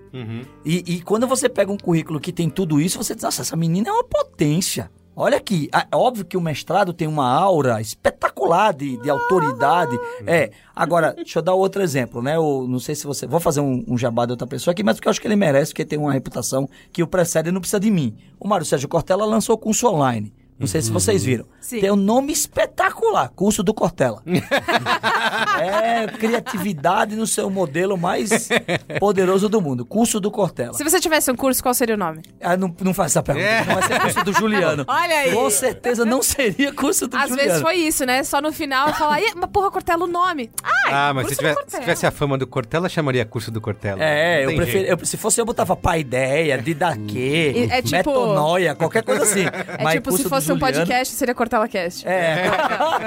E, e quando você pega um currículo que tem tudo isso, você diz, nossa, essa menina é uma potência. Olha aqui, é óbvio que o mestrado tem uma aura espetacular de, de autoridade. É, agora, deixa eu dar outro exemplo, né? Eu não sei se você. Vou fazer um, um jabá de outra pessoa aqui, mas porque eu acho que ele merece, porque tem uma reputação que o precede e não precisa de mim. O Mário Sérgio Cortella lançou o curso online. Não sei se vocês viram. Sim. Tem um nome espetacular, curso do Cortella. é criatividade no seu modelo mais poderoso do mundo, curso do Cortella. Se você tivesse um curso, qual seria o nome? Ah, não, não faz essa pergunta, É. não vai ser curso do Juliano. Olha aí. Com certeza não seria curso do Às Juliano. vezes foi isso, né? Só no final falar, "Ih, mas porra, Cortella, o nome. Ai, Ah, mas se tivesse, se tivesse a fama do Cortella, chamaria curso do Cortella. É, eu prefiro. eu- se fosse eu, botava paideia, didaquê, E- é tipo- metanoia, qualquer coisa assim. É Mas tipo, se curso fosse um podcast, seria Cortella Cast. É.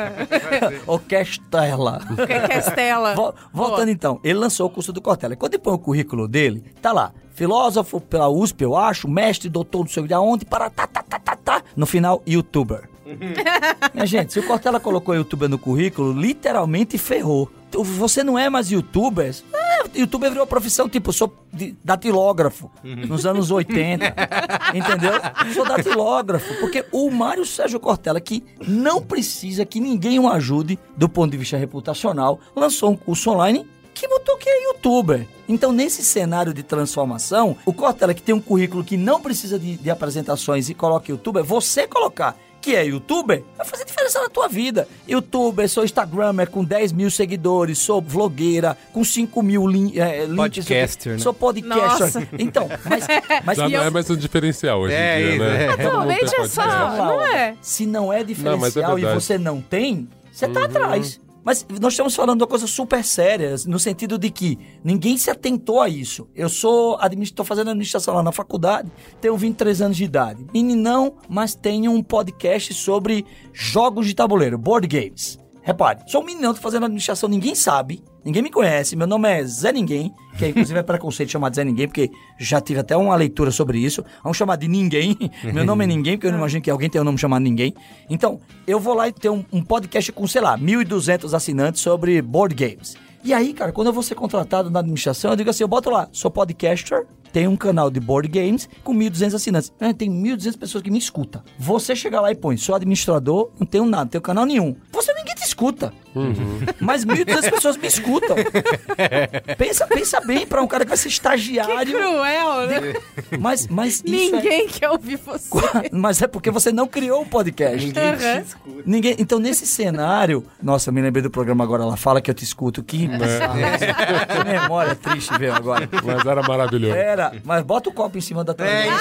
o Castela. Castela. Vo- Voltando então, ele lançou o curso do Cortella. E Quando ele põe o currículo dele, tá lá. Filósofo pela USP, eu acho, mestre, doutor, não sei de onde, para tá, tá, tá, tá, tá. No final, youtuber. Minha gente, se o Cortella colocou youtuber no currículo, literalmente ferrou. Você não é mais youtuber? É, youtuber virou profissão, tipo, eu sou datilógrafo nos anos 80. entendeu? Sou datilógrafo. Porque o Mário Sérgio Cortella, que não precisa que ninguém o ajude do ponto de vista reputacional, lançou um curso online que botou que é youtuber. Então, nesse cenário de transformação, o Cortella, que tem um currículo que não precisa de, de apresentações e coloca youtuber, você colocar que é youtuber, vai fazer diferença na tua vida. Youtuber, sou Instagramer com 10 mil seguidores, sou vlogueira com 5 mil lin, é, links. Podcaster, né? Sou podcaster. Nossa. Então, mas, mas Já E não eu- é mais um diferencial hoje É, em dia, né? é. Atualmente é só, não é? se não é Não, é diferencial e verdade. você não tem, você tá atrás. Mas nós estamos falando de uma coisa super séria, no sentido de que ninguém se atentou a isso. Eu sou estou fazendo administração lá na faculdade, tenho 23 anos de idade. Meninão, mas tenho um podcast sobre jogos de tabuleiro, board games. Repare, sou um meninão, tô fazendo administração, ninguém sabe, ninguém me conhece, meu nome é Zé Ninguém, que inclusive é preconceito chamar de Zé Ninguém, porque já tive até uma leitura sobre isso. Vamos chamar de Ninguém. Meu nome é Ninguém, porque eu não imagino que alguém tenha um nome chamado Ninguém. Então, eu vou lá e ter um, um podcast com, sei lá, 1.200 assinantes sobre board games. E aí, cara, quando eu vou ser contratado na administração, eu digo assim, eu boto lá, sou podcaster, tenho um canal de board games com 1.200 assinantes. Ah, tem 1.200 pessoas que me escutam. Você chega lá e põe, sou administrador, não tenho nada, não tenho canal nenhum. Você ninguém te escuta. Mas 1.200 pessoas me escutam. pensa, pensa bem pra um cara que vai ser estagiário. Cruel, né? Mas, mas isso é- Ninguém quer ouvir você. mas é porque você não criou o podcast. Aham. Ninguém. Então, nesse cenário. Nossa, eu me lembrei do programa agora. Ela fala que eu te escuto. Que, que memória triste veio agora. Mas era maravilhoso. Era, mas bota o copo em cima da tua É, é.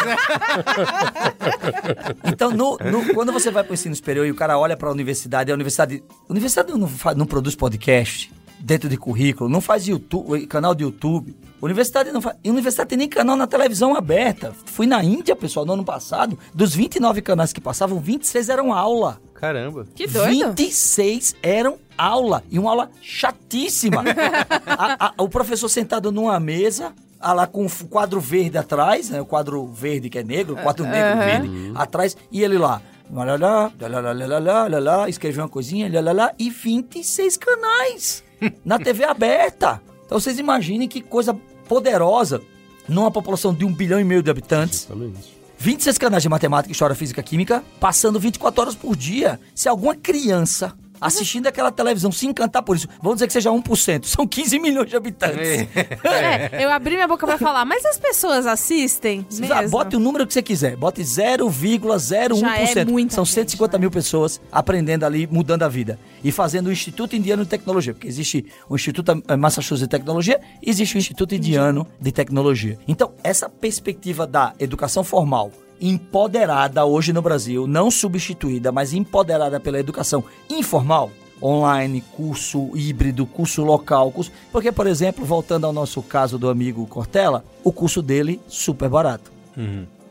Então, no- no- quando você vai pro ensino superior e o cara olha pra universidade, a universidade. A universidade não, fa- não produz podcast dentro de currículo, não faz YouTube, canal de YouTube. Universidade não faz. Universidade tem nem canal na televisão aberta. Fui na Índia, pessoal, no ano passado. Dos 29 canais que passavam, 26 eram aula. Caramba. Que doido. 26 eram aula. E uma aula chatíssima. A- a- o professor sentado numa mesa, ah, lá com o quadro verde atrás, né? O quadro verde que é negro, o quadro negro verde atrás, e ele lá. Lá, lá, lá, escreveu uma coisinha, lá, lá, lá, e 26 canais na TV aberta. Então vocês imaginem que coisa poderosa numa população de um bilhão e meio de habitantes. Exatamente. 26 canais de matemática, história, física, química, passando 24 horas por dia. Se alguma criança assistindo aquela televisão se encantar por isso, vamos dizer que seja 1%, são 15 milhões de habitantes. É, eu abri minha boca pra falar, mas as pessoas assistem mesmo? Bote o número que você quiser, bote 0,01%. Já é São gente, 150 né? mil pessoas aprendendo ali, mudando a vida. E fazendo o Instituto Indiano de Tecnologia, porque existe o Instituto eh, Massachusetts de Tecnologia e existe o Instituto Indiano de Tecnologia. Então, essa perspectiva da educação formal empoderada hoje no Brasil, não substituída, mas empoderada pela educação informal, online, curso híbrido, curso local, curso... porque, por exemplo, voltando ao nosso caso do amigo Cortella, o curso dele super barato.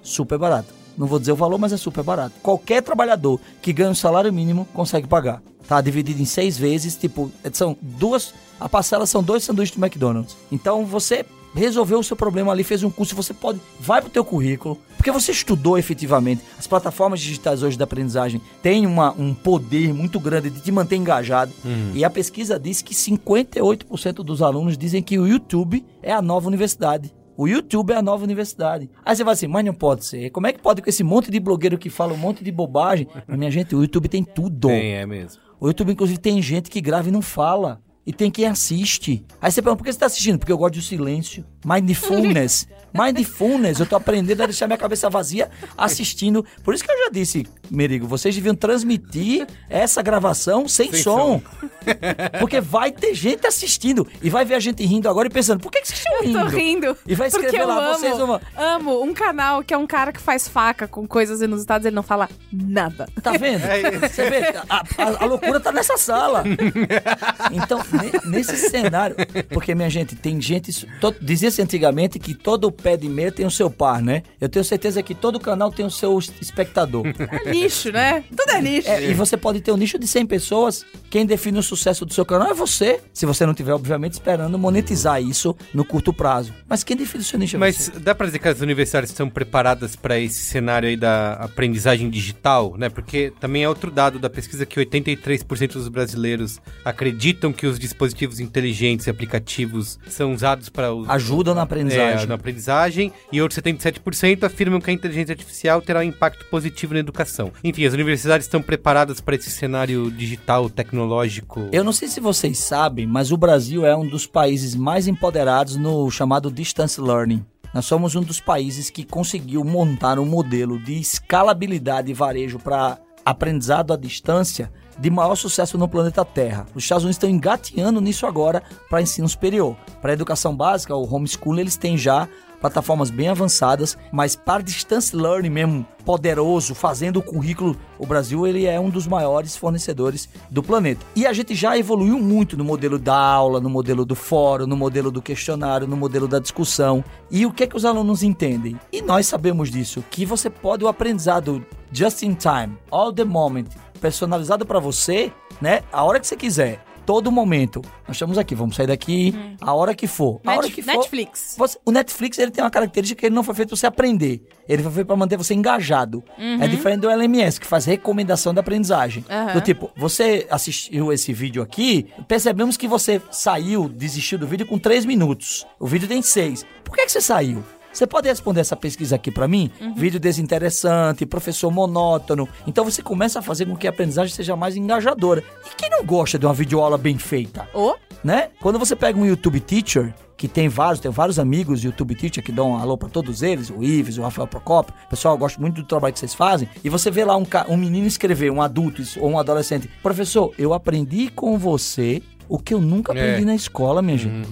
Super barato. Não vou dizer o valor, mas é super barato. Qualquer trabalhador que ganha um salário mínimo consegue pagar. Tá dividido em seis vezes, tipo, são duas. A parcela são dois sanduíches do McDonald's. Então você resolveu o seu problema ali, fez um curso, você pode. Vai pro teu currículo, porque você estudou efetivamente. As plataformas digitais hoje da aprendizagem têm uma, um poder muito grande de te manter engajado. E a pesquisa diz que 58% dos alunos dizem que o YouTube é a nova universidade. O YouTube é a nova universidade. Aí você vai assim, mas não pode ser. Como é que pode com esse monte de blogueiro que fala um monte de bobagem? Minha gente, o YouTube tem tudo. Tem, é mesmo. O YouTube, inclusive, tem gente que grava e não fala. E tem quem assiste. Aí você pergunta, por que você está assistindo? Porque eu gosto do silêncio. Mindfulness. Mindfulness, eu tô aprendendo a deixar minha cabeça vazia assistindo. Por isso que eu já disse, Merigo, vocês deviam transmitir essa gravação sem, Sem som. Porque vai ter gente assistindo e vai ver a gente rindo agora e pensando, por que, que vocês estão rindo? Tô rindo. E vai porque escrever eu lá, amo, vocês uma. amo um canal que é um cara que faz faca com coisas inusitadas, ele não fala nada. Tá vendo? É Você vê, a, a- a loucura tá nessa sala. Então, ne- nesse cenário. Porque, minha gente, tem gente. Dizia-se antigamente que todo pé de meia tem o seu par, né? Eu tenho certeza que todo canal tem o seu espectador. É nicho, né? Tudo é nicho. É, e você pode ter um nicho de 100 pessoas. Quem define o sucesso do seu canal é você. Se você não tiver, obviamente, esperando monetizar isso no curto prazo. Mas quem define o seu nicho é Mas você. dá pra dizer que as universidades estão preparadas para esse cenário aí da aprendizagem digital, né? Porque também é outro dado da pesquisa que 83% dos brasileiros acreditam que os dispositivos inteligentes e aplicativos são usados para os Ajudam na É, aprendizagem. na aprendizagem, e outros 77% afirmam que a inteligência artificial terá um impacto positivo na educação. Enfim, as universidades estão preparadas para esse cenário digital, tecnológico. Eu não sei se vocês sabem, mas o Brasil é um dos países mais empoderados no chamado distance learning. Nós somos um dos países que conseguiu montar um modelo de escalabilidade e varejo para aprendizado à distância de maior sucesso no planeta Terra. Os Estados Unidos estão engateando nisso agora para ensino superior. Para educação básica, o homeschool, eles têm já plataformas bem avançadas, mas para distance learning mesmo poderoso, fazendo o currículo, o Brasil ele é um dos maiores fornecedores do planeta. E a gente já evoluiu muito no modelo da aula, no modelo do fórum, no modelo do questionário, no modelo da discussão. E o que é que os alunos entendem? E nós sabemos disso, que você pode o aprendizado just in time, all the moment, personalizado para você, né? A hora que você quiser. Todo momento. Nós estamos aqui, vamos sair daqui a hora que for. A hora Net- que for. Netflix. Você- o Netflix ele tem uma característica que ele não foi feito pra você aprender. Ele foi feito pra manter você engajado. É diferente do LMS, que faz recomendação da aprendizagem. Aham. Do tipo, você assistiu esse vídeo aqui, percebemos que você saiu, desistiu do vídeo com 3 minutos. O vídeo tem 6. Por que, que você saiu? Você pode responder essa pesquisa aqui pra mim? Vídeo desinteressante, professor monótono. Então você começa a fazer com que a aprendizagem seja mais engajadora. E quem não gosta de uma videoaula bem feita? Ô, né? Quando você pega um YouTube Teacher, que tem vários, tem vários amigos YouTube Teacher que dão um alô pra todos eles, o Ives, o Rafael Procopio. Pessoal, eu gosto muito do trabalho que vocês fazem. E você vê lá um, um menino escrever, um adulto ou um adolescente, professor, eu aprendi com você o que eu nunca aprendi É. na escola, minha gente.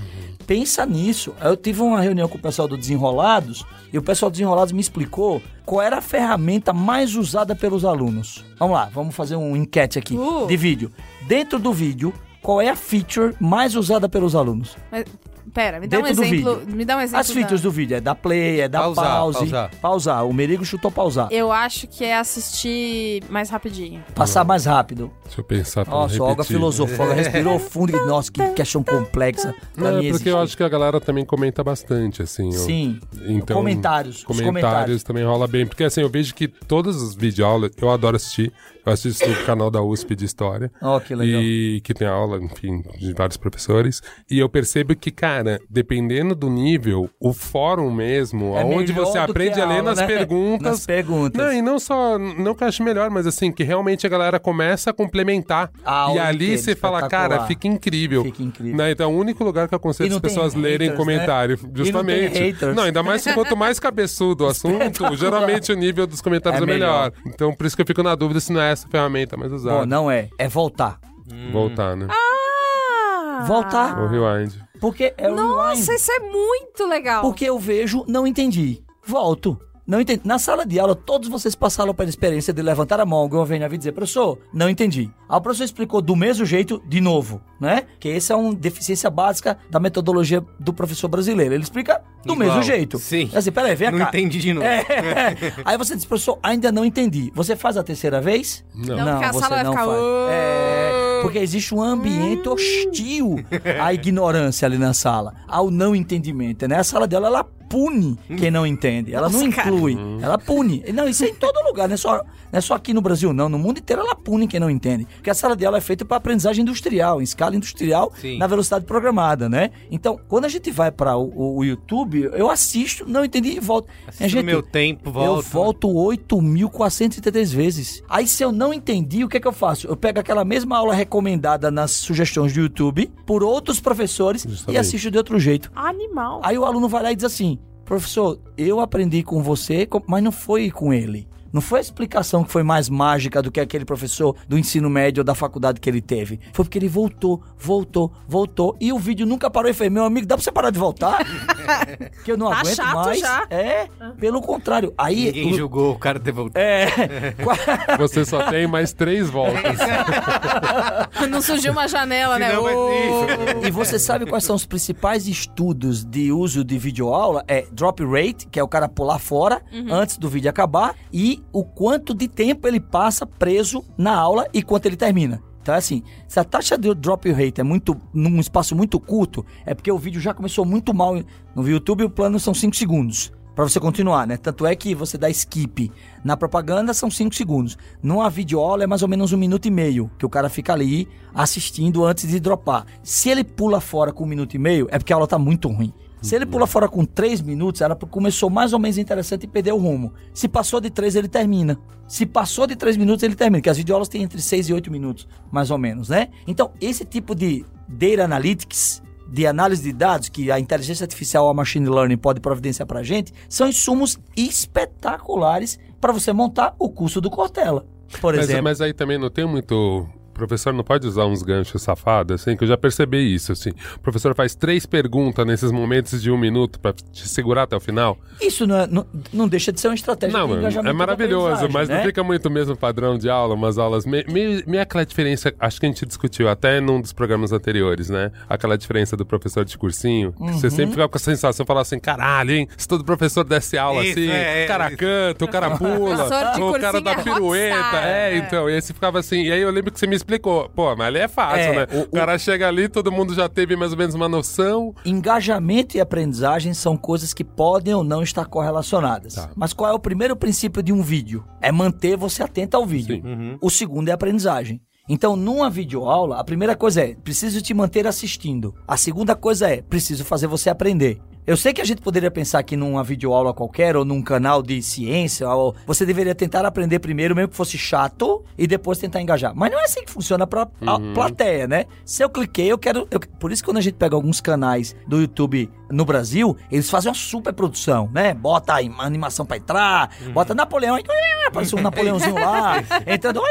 Pensa nisso. Eu tive uma reunião com o pessoal do Desenrolados e o pessoal do Desenrolados me explicou qual era a ferramenta mais usada pelos alunos. Vamos lá, vamos fazer um enquete aqui Uh. de vídeo. Dentro do vídeo, qual é a feature mais usada pelos alunos? mas, pera, me dá um exemplo. vídeo. Me dá um exemplo. As features da- do vídeo é da play, é da Pausar, pause. pausar. Pausar. O Merigo chutou pausar. Eu acho que é assistir mais rapidinho. Passar mais rápido. Deixa eu pensar pra Nossa, Olga filosofou, ela respirou fundo e, nossa, que questão complexa. Pra é porque eu existe. acho que a galera também comenta bastante, assim. eu- Sim. Então, Comentários, os Comentários, comentários. também rola bem. Porque assim, eu vejo que todas as videoaulas, eu adoro assistir. Eu assisto o canal da USP de História. Ó, que legal. E que tem aula, enfim, de vários professores. E eu percebo que, cara, dependendo do nível, o fórum mesmo, É onde você aprende a a ler aula, nas né? perguntas. Nas perguntas. Não, e não só, não que eu acho melhor, mas assim, que realmente a galera começa a complementar. A e ali você fala, cara, fica incrível. Fica incrível. Né? Então é o único lugar que eu aconselho não as pessoas lerem haters, comentário. né? E não tem Justamente. haters. Não, ainda mais quanto mais cabeçudo o assunto, geralmente o nível dos comentários É é, melhor. melhor. Então por isso que eu fico na dúvida se não é essa ferramenta mais usada. Bom, não é. É voltar. Voltar, né? Ah! Voltar. O rewind. Porque é o rewind. Nossa, isso é muito legal. Porque eu vejo, não entendi. Volto. Não entendi. Na sala de aula, todos vocês passaram pela experiência de levantar a mão, alguém vem na vida e dizer, professor, não entendi. Aí o professor explicou do mesmo jeito, de novo, né? Que essa é uma deficiência básica da metodologia do professor brasileiro. Ele explica do Igual. mesmo jeito. Sim. É Assim, peraí, vem Não cá. entendi de novo. É. Aí você diz, professor, ainda não entendi. Você faz a terceira vez? Não. Não, porque a você sala vai não ficar. É, porque existe um ambiente hostil à ignorância ali na sala, ao não entendimento, né? A sala dela, ela pune quem não entende, ela não Nossa, cara. inclui, ela pune. Não, isso é em todo lugar, não é só, não é só aqui no Brasil, não. No mundo inteiro ela pune quem não entende. Porque a sala de aula é feita para aprendizagem industrial, em escala industrial, Sim. na velocidade programada, né? Então, quando a gente vai para o, o- o YouTube, eu assisto, não entendi e volto. Assisto no meu tempo, Eu volto. volto 8.433 vezes. Aí, se eu não entendi, o que é que eu faço? Eu pego aquela mesma aula recomendada nas sugestões do YouTube por outros professores e Justamente. assisto de outro jeito. Animal. Aí o aluno vai lá e diz assim: professor, eu aprendi com você, mas não foi com ele. Não foi a explicação que foi mais mágica do que aquele professor do ensino médio ou da faculdade que ele teve. Foi porque ele voltou, voltou, voltou. E o vídeo nunca parou e fez: Meu amigo, dá pra você parar de voltar? que eu não Tá aguento chato mais. já. É, pelo contrário. Aí. Ninguém o- julgou o cara ter voltado. É. Você só tem mais três voltas. Não surgiu uma janela, né? Senão vai- Ô. E você sabe quais são os principais estudos de uso de videoaula? É drop rate, que é o cara pular fora antes do vídeo acabar, e o quanto de tempo ele passa preso na aula e quanto ele termina. Então é assim, se a taxa de drop rate é muito num espaço muito curto, é porque o vídeo já começou muito mal. No YouTube o plano são 5 segundos. Pra você continuar, né? Tanto é que você dá skip. Na propaganda são 5 segundos. Numa videoaula é mais ou menos um minuto e meio que o cara fica ali assistindo antes de dropar. Se ele pula fora com um minuto e meio, é porque a aula tá muito ruim. Se ele pula fora com 3 minutos, porque começou mais ou menos interessante e perdeu o rumo. Se passou de 3, ele termina. Se passou de 3 minutos, ele termina. Porque as videoaulas têm entre 6 e 8 minutos, mais ou menos, né? Então, esse tipo de data analytics, de análise de dados que a inteligência artificial ou a machine learning pode providenciar pra gente, são insumos espetaculares para você montar o curso do Cortella. Por Mas, exemplo. mas aí também não tem muito. O professor não pode usar uns ganchos safados, assim, que eu já percebi isso, assim. O professor faz três perguntas nesses momentos de um minuto pra te segurar até o final. Isso não, é- não, não deixa de ser uma estratégia Não, de mano, engajamento é da maravilhoso, mas né? não fica muito o mesmo padrão de aula, umas aulas. Me- me- Meio aquela diferença, acho que a gente discutiu até num dos programas anteriores, né? Aquela diferença do professor de cursinho. que Uhum. Você sempre fica com a sensação, falar assim, caralho, hein? Se todo professor desse aula Isso, assim, é, é, o cara isso. canta, o cara pula, de o cara dá é pirueta. é, é. então, e aí você ficava assim, e aí eu lembro que você me explicou, pô, mas ali é fácil, É, né? o- O, cara chega ali, todo mundo já teve mais ou menos uma noção. Engajamento e aprendizagem são coisas que podem ou não estar correlacionadas. Tá. Mas qual é o primeiro princípio de um vídeo? É manter você atento ao vídeo. Sim. O segundo é aprendizagem. Então, numa videoaula, a primeira coisa é, preciso te manter assistindo. A segunda coisa é, preciso fazer você aprender. Eu sei que a gente poderia pensar que numa videoaula qualquer ou num canal de ciência, ou você deveria tentar aprender primeiro, mesmo que fosse chato, e depois tentar engajar. Mas não é assim que funciona pra a plateia, né? Se eu cliquei, eu quero. eu- por isso, que quando a gente pega alguns canais do YouTube no Brasil, eles fazem uma super produção, né? Bota uma animação pra entrar, bota Napoleão, aí, aparece um Napoleãozinho lá, entrando,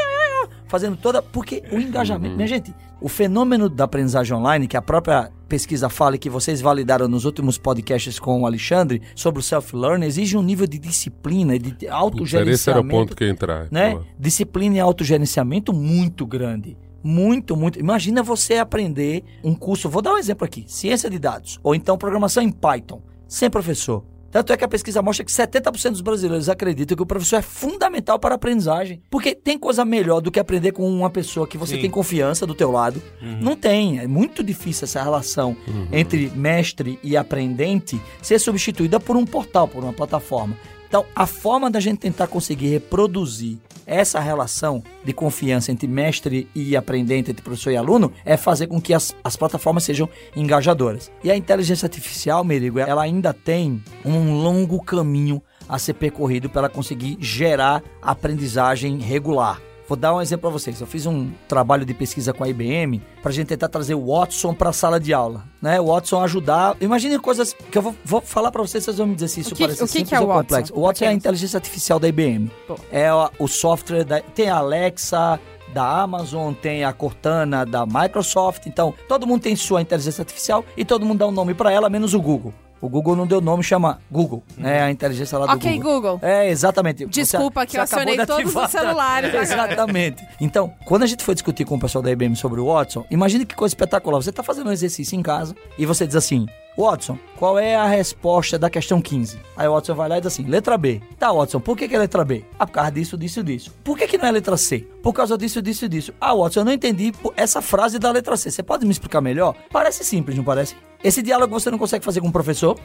fazendo toda. Porque o engajamento. Minha gente, o fenômeno da aprendizagem online, que a própria pesquisa fala e que vocês validaram nos últimos podcasts com o Alexandre sobre o self-learning, exige um nível de disciplina e de Esse era autogerenciamento. o ponto que ia entrar. né? Disciplina e autogerenciamento muito grande. Muito, muito. Imagina você aprender um curso. Vou dar um exemplo aqui: ciência de dados, ou então programação em Python, sem professor. Tanto é que a pesquisa mostra que 70% dos brasileiros acreditam que o professor é fundamental para a aprendizagem. Porque tem coisa melhor do que aprender com uma pessoa que você Sim. tem confiança do teu lado. Não tem. É muito difícil essa relação entre mestre e aprendente ser substituída por um portal, por uma plataforma. Então, a forma da gente tentar conseguir reproduzir essa relação de confiança entre mestre e aprendente, entre professor e aluno, é fazer com que as, as plataformas sejam engajadoras. E a inteligência artificial, Merigo, ela ainda tem um longo caminho a ser percorrido para conseguir gerar aprendizagem regular. Vou dar um exemplo para vocês. Eu fiz um trabalho de pesquisa com a IBM para a gente tentar trazer o Watson para a sala de aula, né? O Watson ajudar. Imagine coisas que eu vou, vou falar para vocês, vocês vão me dizer se isso O que- parece o que simples que é ou Watson? complexo. O Watson é a inteligência artificial da IBM. Pô. É o, o software da tem a Alexa da Amazon, tem a Cortana da Microsoft. Então, todo mundo tem sua inteligência artificial e todo mundo dá um nome para ela, menos o Google. O Google não deu nome, chama Google, né? A inteligência lá do Ok, Google. Google. É, exatamente. Você- Desculpa que você eu acionei todos os celulares. Exatamente. Então, quando a gente foi discutir com o pessoal da IBM sobre o Watson, imagine que coisa espetacular. Você está fazendo um exercício em casa e você diz assim: Watson, qual é a resposta da questão 15? Aí o Watson vai lá e diz assim: letra B. Tá, Watson, por que, que é letra B? Ah, por causa disso, disso, disso. Por que, que não é letra C? Por causa disso, disso, disso. Ah, Watson, eu não entendi essa frase da letra C. Você pode me explicar melhor? Parece simples, não parece? Esse diálogo você não consegue fazer com o professor?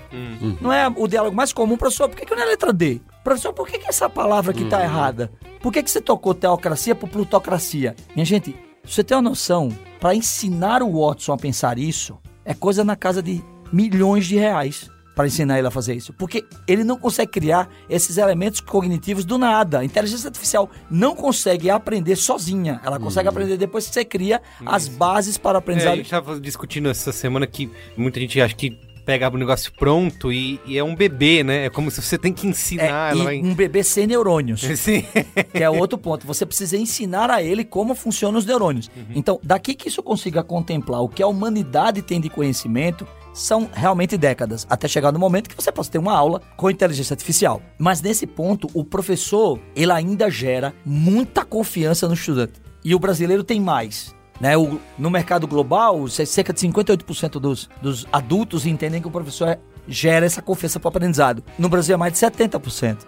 Não é o diálogo mais comum, professor? Por que, que não é letra D? Professor, por que, que essa palavra aqui tá errada? Por que, que você tocou teocracia por plutocracia? Minha gente, você ter uma noção, para ensinar o Watson a pensar isso, é coisa na casa de milhões de reais para ensinar ele a fazer isso. Porque ele não consegue criar esses elementos cognitivos do nada. A inteligência artificial não consegue aprender sozinha. Ela consegue aprender depois que você cria as bases para a É, a gente tava discutindo essa semana que muita gente acha que pega o negócio pronto e, e é um bebê, né? É como se você tem que ensinar É, ela. vai- um bebê sem neurônios. Sim. que é outro ponto. Você precisa ensinar a ele como funcionam os neurônios. Então, daqui que isso consiga contemplar o que a humanidade tem de conhecimento, são realmente décadas, até chegar no momento que você possa ter uma aula com inteligência artificial. Mas nesse ponto, o professor, ele ainda gera muita confiança no estudante. E o brasileiro tem mais. Né, o- no mercado global, cerca de 58% dos, dos adultos entendem que o professor é- gera essa confiança para o aprendizado. No Brasil é mais de 70%.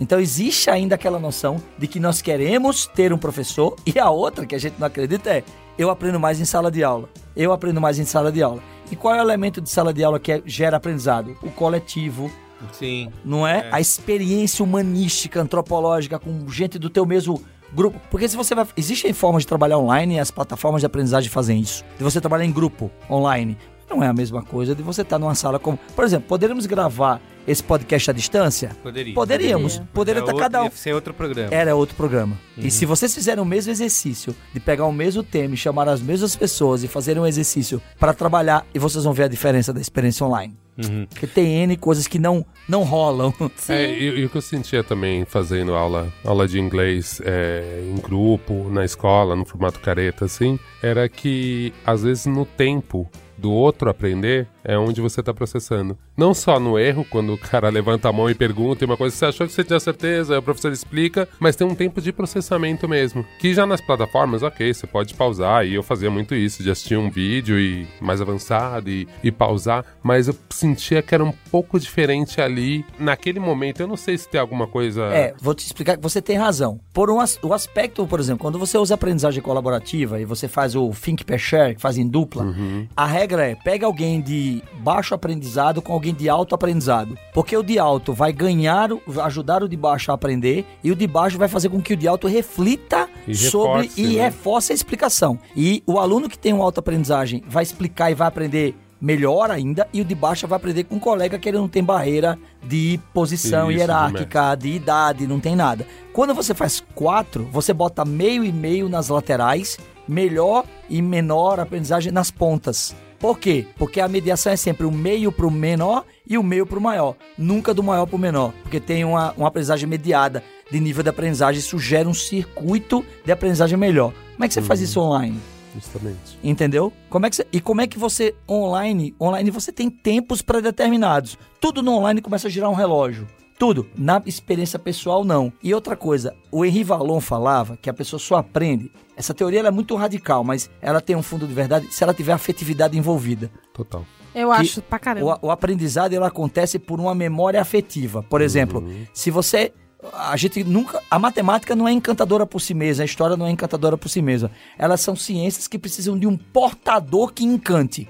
Então existe ainda aquela noção de que nós queremos ter um professor e a outra que a gente não acredita é eu aprendo mais em sala de aula. Eu aprendo mais em sala de aula. E qual é o elemento de sala de aula que é- gera aprendizado? O coletivo, Sim. não é? A experiência humanística, antropológica com gente do teu mesmo grupo. Porque se você vai. Existem formas de trabalhar online e as plataformas de aprendizagem fazem isso. De você trabalhar em grupo online. Não é a mesma coisa de você estar numa sala como. Por exemplo, poderíamos gravar esse podcast à distância? Poderia. Poderíamos. Poderia É estar outro- cada um. Ia ser outro programa. Era outro programa. E se vocês fizerem o mesmo exercício de pegar o mesmo tema e chamar as mesmas pessoas e fazer um exercício para trabalhar, e vocês vão ver a diferença da experiência online. Uhum. Porque tem N coisas que não, não rolam. É, e, e o que eu sentia também fazendo aula, aula de inglês é, em grupo, na escola, no formato careta, assim, era que às vezes no tempo do outro aprender é onde você está processando. Não só no erro, quando o cara levanta a mão e pergunta e uma coisa que você achou que você tinha certeza, aí o professor explica, mas tem um tempo de processamento mesmo. Que já nas plataformas, ok, você pode pausar, e eu fazia muito isso, de assistir um vídeo e mais avançado e, e pausar, mas eu sentia que era um pouco diferente ali naquele momento. Eu não sei se tem alguma coisa. É, vou te explicar que você tem razão. Por um as- o aspecto, por exemplo, quando você usa aprendizagem colaborativa e você faz o think per share, que faz em dupla, a regra é pega alguém de baixo aprendizado com alguém de alto aprendizado. Porque o de alto vai ganhar, ajudar o de baixo a aprender e o de baixo vai fazer com que o de alto reflita E sobre reforce, e né? reforce a explicação. E o aluno que tem uma alta aprendizagem vai explicar e vai aprender melhor ainda, e o de baixo vai aprender com um colega que ele não tem barreira de posição Isso, hierárquica, de idade, não tem nada. Quando você faz quatro, você bota meio e meio nas laterais, melhor e menor aprendizagem nas pontas. Por quê? Porque a mediação é sempre o meio pro menor e o meio pro maior, nunca do maior pro menor, porque tem uma, uma aprendizagem mediada de nível de aprendizagem, isso gera um circuito de aprendizagem melhor. Como é que você faz isso online? Justamente. Entendeu? Como é que você, e como é que você online, online você tem tempos pré-determinados. Tudo no online começa a girar um relógio. Tudo. Na experiência pessoal, não. E outra coisa, o Henri Vallon falava que a pessoa só aprende. Essa teoria ela é muito radical, mas ela tem um fundo de verdade se ela tiver afetividade envolvida. Total. Eu Que acho pra caramba. O, o aprendizado ele acontece por uma memória afetiva. Por exemplo, se você. A gente nunca. A matemática não é encantadora por si mesma, a história não é encantadora por si mesma. Elas são ciências que precisam de um portador que encante.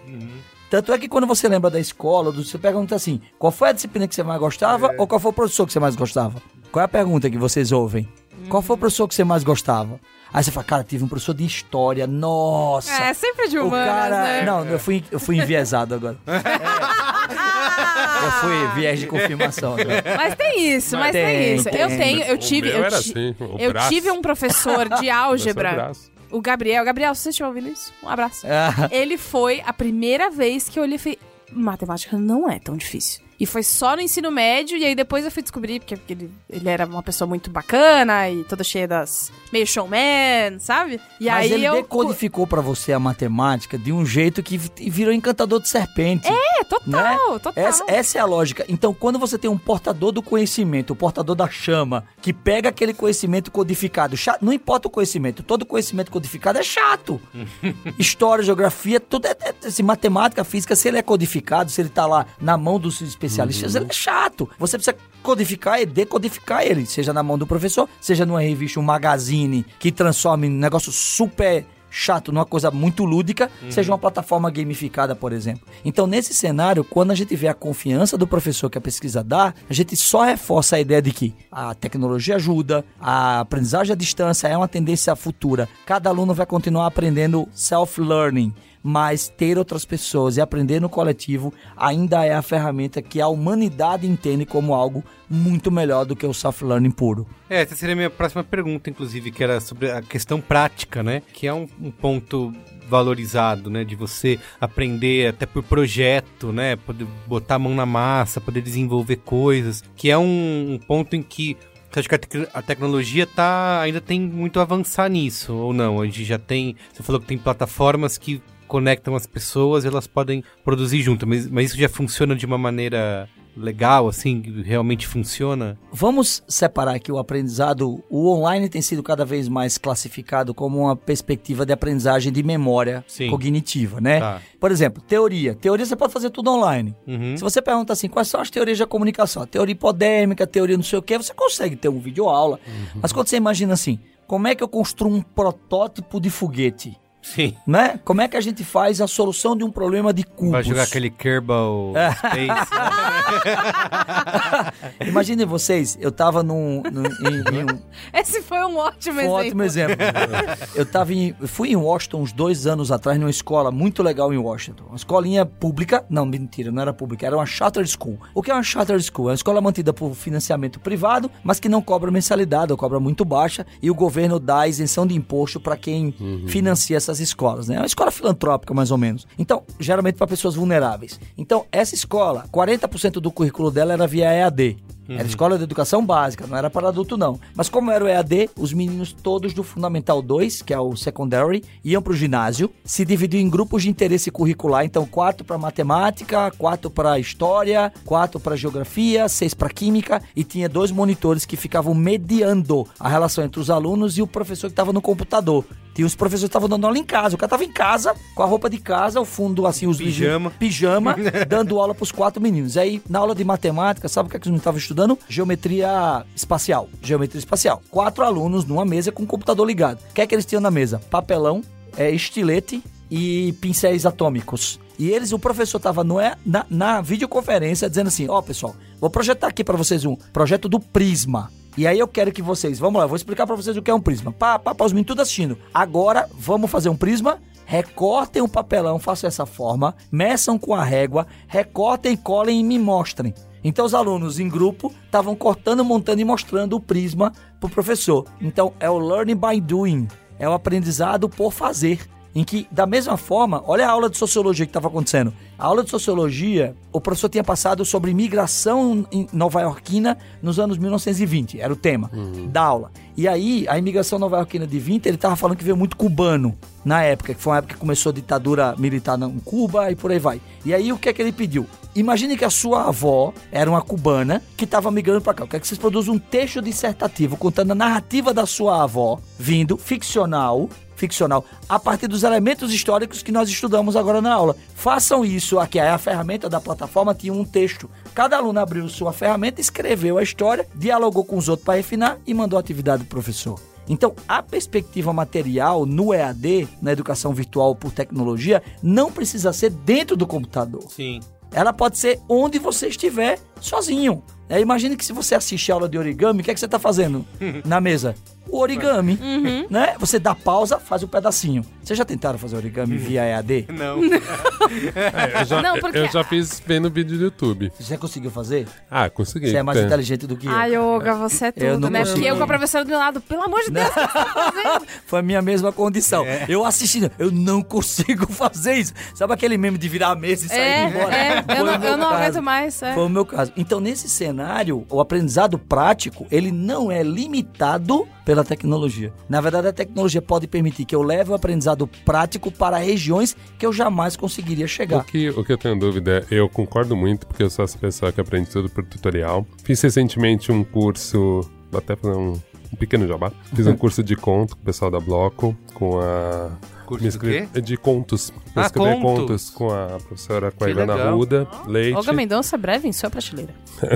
Tanto é que quando você lembra da escola, do- você pergunta assim: qual foi a disciplina que você mais gostava ou qual foi o professor que você mais gostava? Qual é a pergunta que vocês ouvem? Qual foi o professor que você mais gostava? Aí você fala, cara, tive um professor de história, nossa. É, sempre de O humanas, cara. né? Não, eu fui, eu fui enviesado agora. Eu fui viés de confirmação agora. Mas tem isso, mas tem, Tem, isso. tem. Eu tenho, eu O tive, meu eu, ti- assim, o eu braço. tive um professor de é o álgebra. O Gabriel. Gabriel, se você estiver ouvindo isso, um abraço. Ah, Ele foi a primeira vez que eu olhei e falei, matemática não é tão difícil. E foi só no ensino médio, e aí depois eu fui descobrir, porque ele, ele era uma pessoa muito bacana e toda cheia das. meio showman, sabe? E Mas aí ele eu. decodificou pra você a matemática de um jeito que vi- virou encantador de serpente. É, total, total. Essa, essa é a lógica. Então, quando você tem um portador do conhecimento, o portador da chama, que pega aquele conhecimento codificado, chato, não importa o conhecimento, todo conhecimento codificado é chato. História, geografia, tudo é, é assim, matemática, física, se ele é codificado, se ele tá lá na mão dos especialistas, ele é chato. Você precisa codificar e decodificar ele, seja na mão do professor, seja numa revista, um magazine que transforme um negócio super chato numa coisa muito lúdica, seja uma plataforma gamificada, por exemplo. Então, nesse cenário, quando a gente vê a confiança do professor que a pesquisa dá, a gente só reforça a ideia de que a tecnologia ajuda, a aprendizagem à distância é uma tendência futura. Cada aluno vai continuar aprendendo self-learning, mas ter outras pessoas e aprender no coletivo ainda é a ferramenta que a humanidade entende como algo muito melhor do que o self-learning puro. É, essa seria a minha próxima pergunta, inclusive, que era sobre a questão prática, né? Que é um, um ponto valorizado, né? De você aprender até por projeto, né? Poder botar a mão na massa, poder desenvolver coisas, que é um, um ponto em que você acha que a, tec- a tecnologia tá, ainda tem muito a avançar nisso, ou não? A gente já tem. Você falou que tem plataformas que conectam as pessoas e elas podem produzir junto, mas, mas isso já funciona de uma maneira legal, assim, que realmente funciona? Vamos separar aqui o aprendizado. O online tem sido cada vez mais classificado como uma perspectiva de aprendizagem de memória Sim. cognitiva, né? Tá. Por exemplo, teoria. Teoria você pode fazer tudo online. Uhum. Se você pergunta assim, quais são as teorias da comunicação? Teoria hipodérmica, teoria não sei o quê, você consegue ter um vídeo aula. Uhum. Mas quando você imagina assim, como é que eu construo um protótipo de foguete? Sim. Né? Como é que a gente faz a solução de um problema de cubos? Vai jogar aquele Kerbal Space. Imaginem vocês, eu tava num, num- em- em um, Esse foi um ótimo Foi um exemplo. ótimo exemplo. eu tava em, eu fui em Washington uns dois anos atrás, numa escola muito legal em Washington. Uma escolinha pública. Não, mentira, não era pública, era uma charter school. O que é uma charter school? É uma escola mantida por financiamento privado, mas que não cobra mensalidade, ou cobra muito baixa, e o governo dá isenção de imposto para quem financia essas escolas, né? É uma escola filantrópica, mais ou menos. Então, geralmente para pessoas vulneráveis. Então, essa escola, 40% do currículo dela era via EAD. Era escola de educação básica, não era para adulto não. Mas como era o EAD, os meninos todos do Fundamental 2, que é o secondary, iam para o ginásio, se dividiam em grupos de interesse curricular, então quatro para matemática, quatro para história, quatro para geografia, seis para química e tinha dois monitores que ficavam mediando a relação entre os alunos e o professor que estava no computador. Tinha os professores estavam dando aula em casa. O cara estava em casa, com a roupa de casa, o fundo assim, os Pijama. pijama, dando aula pros quatro meninos. Aí, na aula de matemática, sabe o que, é que eles não estavam estudando? Geometria espacial. Geometria espacial. Quatro alunos numa mesa com o computador ligado. O que é que eles tinham na mesa? Papelão, é, estilete e pincéis atômicos. E eles, o professor tava no, é, na, na videoconferência dizendo assim: Ó, pessoal, vou projetar aqui pra vocês um projeto do Prisma. E aí eu quero que vocês, vamos lá, eu vou explicar pra vocês o que é um prisma. Pá, pá, pá, os meninos tudo assistindo. Agora, vamos fazer um prisma recortem o papelão, façam essa forma, meçam com a régua, recortem, colhem e me mostrem. Então os alunos em grupo estavam cortando, montando e mostrando o prisma pro professor. Então é o learning by doing, é o aprendizado por fazer. Em que, da mesma forma, olha a aula de sociologia que estava acontecendo. A aula de sociologia, o professor tinha passado sobre imigração em nova-iorquina nos anos 1920, era o tema da aula. E aí, a imigração nova-iorquina de 20, ele estava falando que veio muito cubano na época, que foi uma época que começou a ditadura militar em Cuba e por aí vai. E aí, o que é que ele pediu? Imagine que a sua avó era uma cubana que estava migrando para cá. Eu quero que vocês produzam um texto dissertativo contando a narrativa da sua avó, vindo ficcional, ficcional, a partir dos elementos históricos que nós estudamos agora na aula. Façam isso aqui, a ferramenta da plataforma tinha um texto. Cada aluno abriu sua ferramenta, escreveu a história, dialogou com os outros para refinar e mandou a atividade do professor. Então, a perspectiva material no EAD, na educação virtual por tecnologia, não precisa ser dentro do computador. Sim. Ela pode ser onde você estiver sozinho. É, imagine que se você assiste a aula de origami, o que, é que você está fazendo na mesa? O origami, né? Você dá pausa, faz um pedacinho. Vocês já tentaram fazer origami via EAD? Não. É, eu, já, Não, porque- eu já fiz vendo vídeo do YouTube. Você conseguiu fazer? Ah, consegui. Você é mais Tem. inteligente do que eu. Ai, Olga, você é Eu tudo, não né? consigo. Porque eu com a professora do meu lado, pelo amor de Deus, tá? Foi a minha mesma condição. Eu assistindo, eu não consigo fazer isso. Sabe aquele meme de virar a mesa e sair É, embora? é, Foi eu o não, meu eu não caso. aguento mais. é. Foi o meu caso. Então, nesse cenário, o aprendizado prático, ele não é limitado pela tecnologia. Na verdade, a tecnologia pode permitir que eu leve o aprendizado prático para regiões que eu jamais conseguiria O chegar. que, o que eu tenho dúvida é, eu concordo muito, porque eu sou essa pessoa que aprende tudo por tutorial. Fiz recentemente um curso, vou até fazer um, um pequeno jabá. Fiz um curso de conto com o pessoal da Bloco, com a... Curso me inscrevi- quê? De contos. Eu Ah, contos. contos com a professora, com a Ivana. Ruda, Leite. Olga Mendonça, breve em sua prateleira.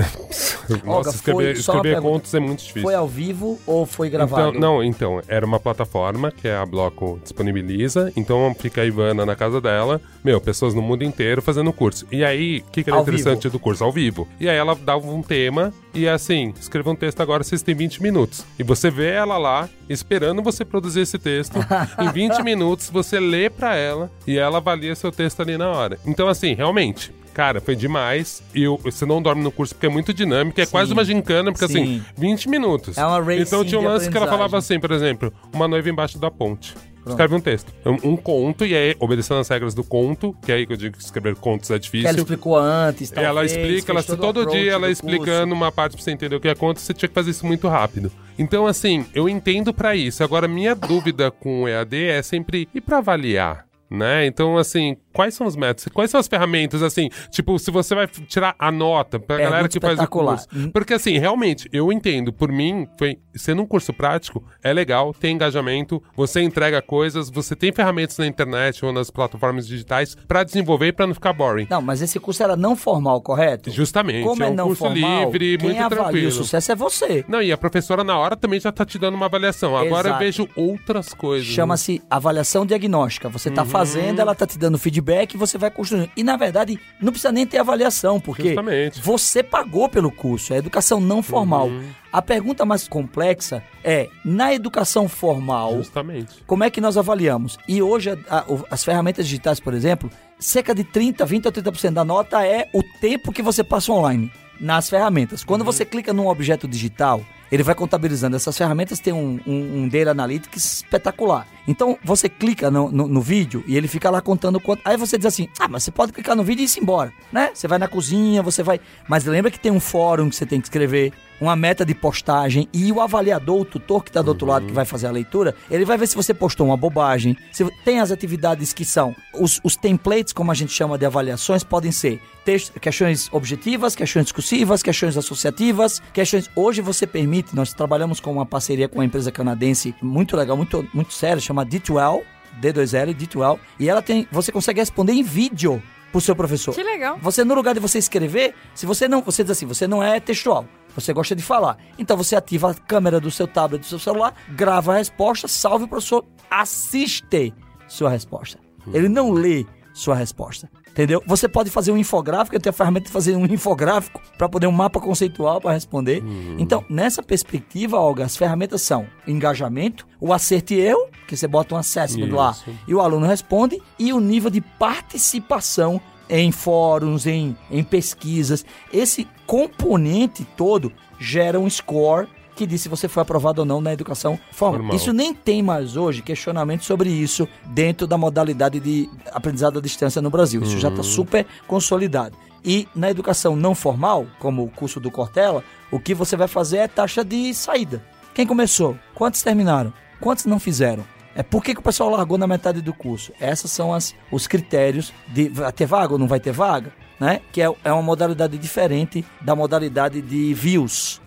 Nossa, Olga, escrever, escrever contos é muito difícil. Foi ao vivo ou foi gravado? Então, não, então, era uma plataforma que a Bloco disponibiliza, então fica a Ivana na casa dela, meu, pessoas no mundo inteiro fazendo curso. E aí, o que, que era Ao interessante do curso? Ao vivo. E aí ela dava um tema e é assim, escreva um texto agora, vocês têm 20 minutos. E você vê ela lá, esperando você produzir esse texto. em 20 minutos, você lê pra ela e ela avalia seu texto ali na hora. Então, assim, realmente, Cara, foi demais. E você não dorme no curso porque é muito dinâmico. É Sim. quase uma gincana, porque Sim. assim, 20 minutos. É uma racing Então tinha um lance que ela falava assim, por exemplo, uma noiva embaixo da ponte. Escreve um texto. Um, um conto, e aí, obedecendo as regras do conto, que é aí que eu digo que escrever contos é Que ela difícil. explicou antes, talvez, Ela explica, ela, todo todo dia ela do explicando curso. uma parte pra você entender o que é conto, você tinha que fazer isso muito rápido. Então, assim, eu entendo pra isso. Agora, minha dúvida com o EAD é sempre, e pra avaliar? Né? Então, assim, quais são os métodos? Quais são as ferramentas, assim? Tipo, se você vai tirar a nota pra Pergunta galera que faz o curso. Hum. Porque, assim, realmente, eu entendo. Por mim, foi, sendo um curso prático, é legal, tem engajamento, você entrega coisas, você tem ferramentas na internet ou nas plataformas digitais pra desenvolver e pra não ficar boring. Não, mas esse curso era não formal, correto? Justamente, Como é é, um não curso formal, livre, quem muito avalia tranquilo. o sucesso é você. Não, e a professora na hora também já tá te dando uma avaliação. Agora eu Exato. vejo outras coisas. né? Chama-se avaliação diagnóstica. Você Uhum. tá fazendo, ela tá te dando feedback e você vai construindo. E na verdade, não precisa nem ter avaliação, porque Justamente. você pagou pelo curso, é educação não formal. Uhum. A pergunta mais complexa é: na educação formal, Justamente. como é que nós avaliamos? E hoje, a- as ferramentas digitais, por exemplo, cerca de 30, 20 ou 30% da nota é o tempo que você passa online nas ferramentas. Quando você clica num objeto digital, ele vai contabilizando. Essas ferramentas têm um, um, um Data Analytics espetacular. Então, você clica no, no, no vídeo e ele fica lá contando quanto. Aí você diz assim: ah, mas você pode clicar no vídeo e ir embora, né? Você vai na cozinha, você vai. Mas lembra que tem um fórum que você tem que escrever, uma meta de postagem e o avaliador, o tutor que está do outro lado que vai fazer a leitura, ele vai ver se você postou uma bobagem. Se tem as atividades que são os, os templates, como a gente chama de avaliações, podem ser texto, questões objetivas, questões discursivas, questões associativas, questões. Hoje você permite, nós trabalhamos com uma parceria com uma empresa canadense muito legal, muito, muito séria, chama D2L, D2L, D2L, e ela tem, você consegue responder em vídeo pro seu professor. Que legal. Você, no lugar de você escrever, se você não. Você diz assim, você não é textual. Você gosta de falar. Então você ativa a câmera do seu tablet, do seu celular, grava a resposta, salve o professor, assiste sua resposta. Ele não lê sua resposta. Entendeu? Você pode fazer um infográfico, eu tenho a ferramenta de fazer um infográfico para poder um mapa conceitual para responder. Então, nessa perspectiva, Olga, as ferramentas são engajamento, o acerto e erro, que você bota um assessment lá Isso. e o aluno responde, e o nível de participação em fóruns, em, em pesquisas. Esse componente todo gera um score que diz se você foi aprovado ou não na educação formal. Formal. Isso nem tem mais hoje questionamento sobre isso dentro da modalidade de aprendizado à distância no Brasil. Isso já está super consolidado. E na educação não formal, como o curso do Cortella, o que você vai fazer é taxa de saída. Quem começou? Quantos terminaram? Quantos não fizeram? É por que, que o pessoal largou na metade do curso? Esses são as, os critérios de vai ter vaga ou não vai ter vaga, né? Que é, é uma modalidade diferente da modalidade de views.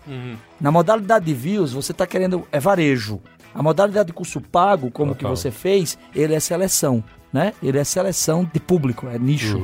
Na modalidade de views, você está querendo é varejo. A modalidade de curso pago, como que Total. você fez, ele é seleção, né? Ele é seleção de público, é nicho.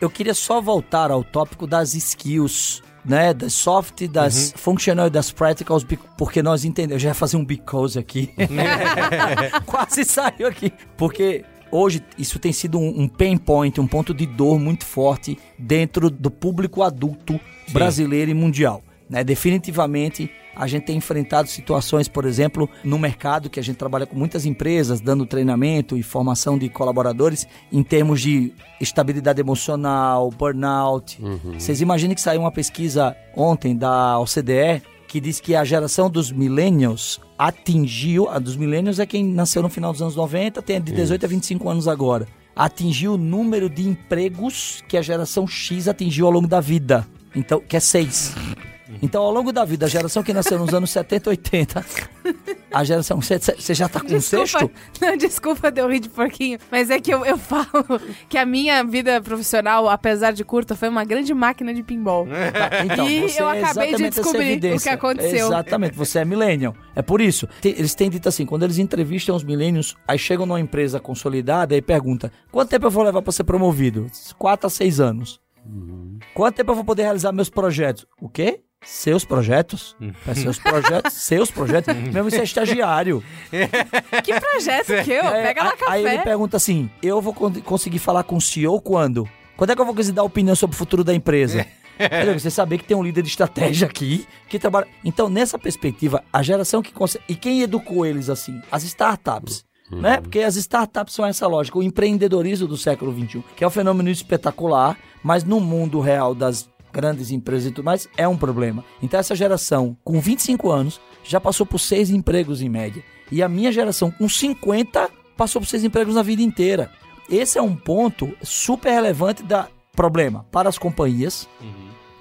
Eu queria só voltar ao tópico das skills, né? Das soft, das functional e das practicals, porque nós entendemos. Eu já ia fazer um because aqui. Quase saiu aqui. Porque hoje isso tem sido um, um pain point, um ponto de dor muito forte dentro do público adulto brasileiro e mundial. Né? Definitivamente a gente tem enfrentado situações, por exemplo, no mercado que a gente trabalha com muitas empresas, dando treinamento e formação de colaboradores em termos de estabilidade emocional, burnout. Vocês imaginem que saiu uma pesquisa ontem da OCDE que diz que a geração dos millennials atingiu, a dos millennials é quem nasceu no final dos anos 90, tem de 18 a 25 anos agora, atingiu o número de empregos que a geração X atingiu ao longo da vida. Então, que é seis. Então, ao longo da vida, a geração que nasceu nos anos 70, 80, a geração. Você já tá com um Desculpa, sexto? não, desculpa de eu rir de porquinho, mas é que eu, eu falo que a minha vida profissional, apesar de curta, foi uma grande máquina de pinball. Então, E você eu é acabei de exatamente essa descobrir o evidência. que aconteceu. Exatamente, você é millennial. É por isso. Eles têm dito assim, quando eles entrevistam os millennials, aí chegam numa empresa consolidada e pergunta, quanto tempo eu vou levar para ser promovido? Quatro a seis anos. Quanto tempo eu vou poder realizar meus projetos? O quê? Seus projetos? É seus projetos? seus projetos? Mesmo isso é estagiário. Que projeto que eu? É, Pega lá aí- Aí ele café. pergunta assim: eu vou con- conseguir falar com o CEO quando? Quando é que eu vou conseguir dar opinião sobre o futuro da empresa? Quer dizer, Você saber que tem um líder de estratégia aqui que trabalha. Então, nessa perspectiva, a geração que consegue. E quem educou eles assim? As startups. Né? Porque as startups são essa lógica, o empreendedorismo do século XXI, que é um fenômeno espetacular, mas no mundo real das grandes empresas e tudo mais, é um problema. Então essa geração, com 25 anos, já passou por seis empregos em média. E a minha geração, com 50, passou por seis empregos na vida inteira. Esse é um ponto super relevante da problema para as companhias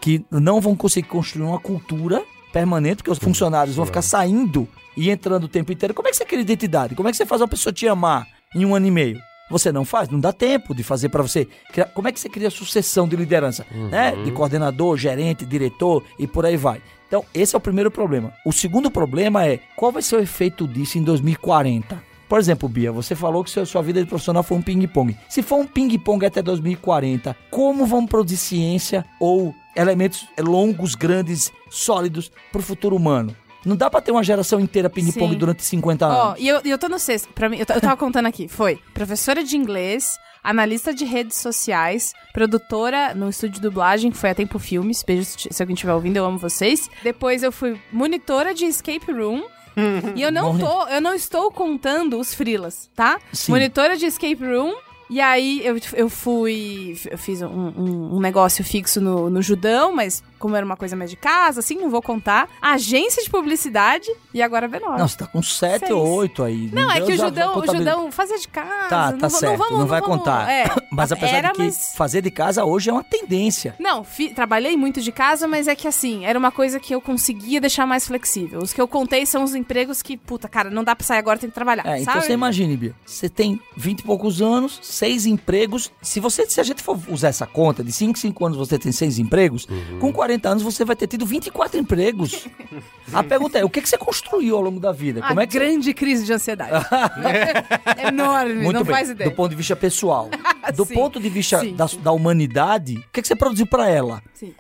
que não vão conseguir construir uma cultura permanente, porque os funcionários vão ficar saindo e entrando o tempo inteiro. Como é que você cria identidade? Como é que você faz uma pessoa te amar em um ano e meio? Você não faz, não dá tempo de fazer para você. criar- Como é que você cria sucessão de liderança? Né? De coordenador, gerente, diretor e por aí vai. Então, esse é o primeiro problema. O segundo problema é qual vai ser o efeito disso em 2040? Por exemplo, Bia, você falou que sua sua vida de profissional foi um ping-pong. Se for um ping-pong até 2040, como vamos produzir ciência ou elementos longos, grandes, sólidos para o futuro humano? Não dá para ter uma geração inteira ping-pong Sim. durante 50 Ó, anos. e eu, e eu tô no sexto. Pra mim, eu, t- eu tava contando aqui. Foi professora de inglês, analista de redes sociais, produtora no estúdio de dublagem, que foi a Tempo Filmes. Beijo se se alguém estiver ouvindo, eu amo vocês. Depois eu fui monitora de escape room. e eu não tô, eu não estou contando os frilas, tá? Sim. Monitora de escape room. E aí eu, eu fui. Eu fiz um, um- um negócio fixo no, no Judão, mas como era uma coisa mais de casa, assim, não vou contar. Agência de publicidade e agora B9. Não, você tá com 7 Seis. ou 8 aí. Não, é que o Judão, o Judão fazia de casa. Tá, não, tá va- certo, não, vamos, vai vamos- contar. é, mas apesar era, de que mas- fazer de casa hoje é uma tendência. Não, fi- trabalhei muito de casa, mas é que assim, era uma coisa que eu conseguia deixar mais flexível. Os que eu contei são os empregos que, puta, cara, não dá pra sair agora, tem que trabalhar. É, então você imagine, Bia, você tem 20 e poucos anos, seis empregos. Se você, se a gente for usar essa conta, de 5 5 anos você tem seis empregos, com 40 anos você vai ter tido 24 empregos. a pergunta é, o que, que você construiu ao longo da vida? A Como é que você- grande crise de ansiedade. Enorme, Muito não bem, faz ideia. do ponto de vista pessoal. do Sim, ponto de vista sim. da, da humanidade, o que, que você produziu pra ela? Sim.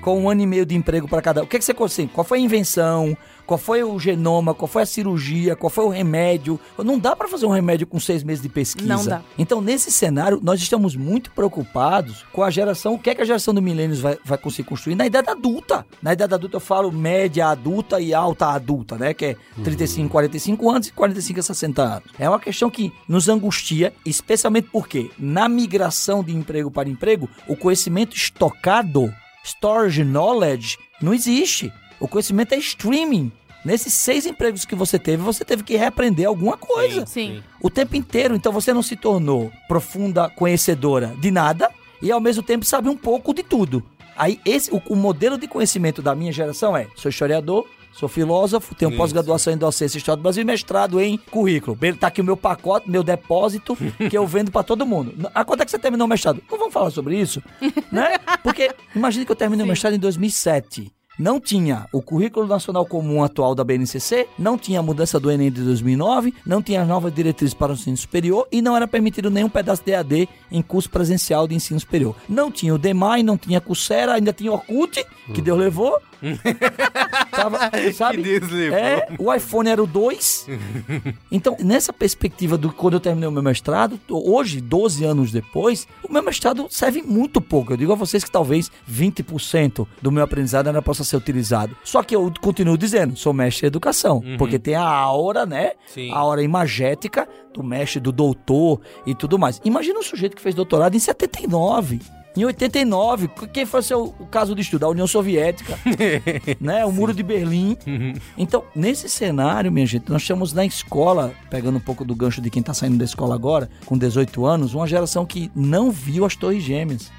Com um ano e meio de emprego para cada um. O que, que você conseguiu? Qual foi a invenção? Qual foi o genoma? Qual foi a cirurgia? Qual foi o remédio? Não dá para fazer um remédio com seis meses de pesquisa. Não dá. Então, nesse cenário, nós estamos muito preocupados com a geração. O que é que a geração do milênios vai, vai conseguir construir na idade adulta? Na idade adulta, eu falo média adulta e alta adulta, né? Que é 35, 45 anos e 45 a 60 anos. É uma questão que nos angustia, especialmente porque na migração de emprego para emprego, o conhecimento estocado storage knowledge não existe. O conhecimento é streaming. Nesses seis empregos que você teve, você teve que reaprender alguma coisa. Sim. O tempo inteiro. Então você não se tornou profunda conhecedora de nada e ao mesmo tempo sabe um pouco de tudo. Aí esse o, o modelo de conhecimento da minha geração é: sou historiador, sou filósofo, tenho pós-graduação em docência e história do Brasil e mestrado em currículo. Tá aqui o meu pacote, meu depósito que eu vendo pra todo mundo. A quanto é que você terminou o mestrado? Não vamos falar sobre isso, né? Porque imagine que eu terminei o mestrado em 2007. Não tinha o Currículo Nacional Comum atual da BNCC, não tinha a mudança do Enem de 2009, não tinha as novas diretrizes para o ensino superior e não era permitido nenhum pedaço de AD em curso presencial de ensino superior. Não tinha o DEMAI, não tinha Coursera, ainda tinha Orkut, que Deus levou. Tava, sabe? É, o iPhone era o 2. Então, nessa perspectiva do quando eu terminei o meu mestrado, hoje, 12 anos depois, o meu mestrado serve muito pouco. Eu digo a vocês que talvez 20% do meu aprendizado ainda possa ser utilizado. Só que eu continuo dizendo, sou mestre em educação, porque tem a aura, né? Sim. A aura imagética do mestre, do doutor e tudo mais. Imagina um sujeito que fez doutorado em 79. Em 89, quem foi o seu o caso de estudo? A União Soviética, né? O Muro de Berlim. Então, nesse cenário, minha gente, nós estamos na escola, pegando um pouco do gancho de quem tá saindo da escola agora, com 18 anos, uma geração que não viu as Torres Gêmeas.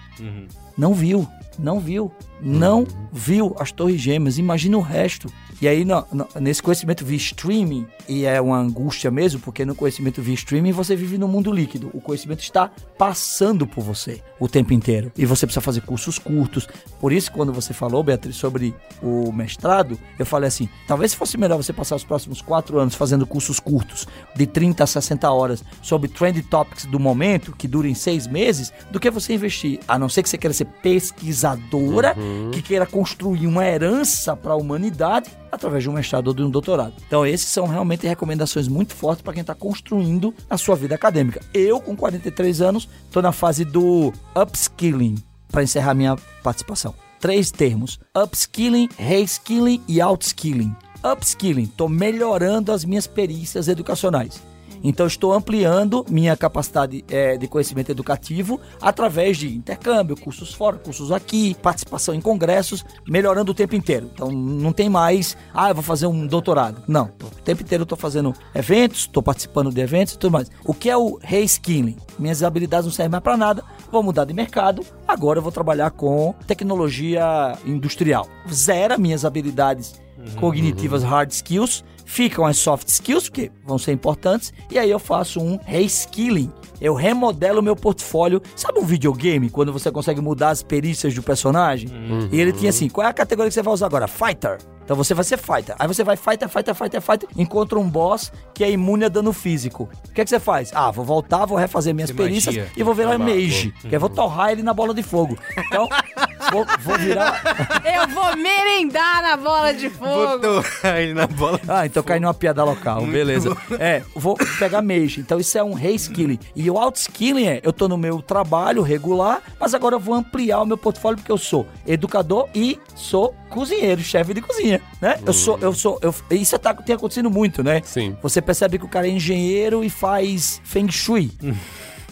Não viu, não viu, não viu as Torres Gêmeas. Imagina o resto. E aí, no- no- nesse conhecimento via streaming, e é uma angústia mesmo, porque no conhecimento via streaming você vive no mundo líquido. O conhecimento está passando por você o tempo inteiro. E você precisa fazer cursos curtos. Por isso, quando você falou, Beatriz, sobre o mestrado, eu falei assim: talvez fosse melhor você passar os próximos quatro anos fazendo cursos curtos, de 30 a 60 horas, sobre trend topics do momento, que durem seis meses, do que você investir, a não ser que você queira ser pesquisadora, que queira construir uma herança para a humanidade através de um mestrado ou de um doutorado. Então, esses são realmente recomendações muito fortes para quem está construindo a sua vida acadêmica. Eu, com 43 anos, estou na fase do upskilling, para encerrar minha participação. Três termos: upskilling, reskilling e outskilling. Upskilling, estou melhorando as minhas perícias educacionais. Então, estou ampliando minha capacidade é, de conhecimento educativo através de intercâmbio, cursos fora, cursos aqui, participação em congressos, melhorando o tempo inteiro. Então, não tem mais, ah, eu vou fazer um doutorado. Não, o tempo inteiro eu estou fazendo eventos, estou participando de eventos e tudo mais. O que é o reskilling? Minhas habilidades não servem mais para nada, vou mudar de mercado, agora eu vou trabalhar com tecnologia industrial. Zera minhas habilidades cognitivas hard skills, ficam as soft skills, que vão ser importantes, e aí eu faço um reskilling. Eu remodelo o meu portfólio. Sabe um videogame, quando você consegue mudar as perícias do personagem? E ele tinha assim, qual é a categoria que você vai usar agora? Fighter. Então você vai ser fighter. Aí você vai fighter, fighter, fighter, fighter, encontra um boss que é imune a dano físico. O que é que você faz? Ah, vou voltar, vou refazer minhas Tem perícias magia. e vou virar Trabalho. mage. Que eu vou torrar ele na bola de fogo. Então, vou, vou virar... Eu vou merendar na bola de fogo. Botou ele na bola. Ah, então cai numa piada local, beleza. É, vou pegar mage. Então isso é um reskilling. E o outskilling é, eu tô no meu trabalho regular, mas agora eu vou ampliar o meu portfólio porque eu sou educador e sou cozinheiro, chefe de cozinha, né? Eu sou, eu sou, eu, isso tá, tem acontecido muito, né? Sim. Você percebe que o cara é engenheiro e faz feng shui.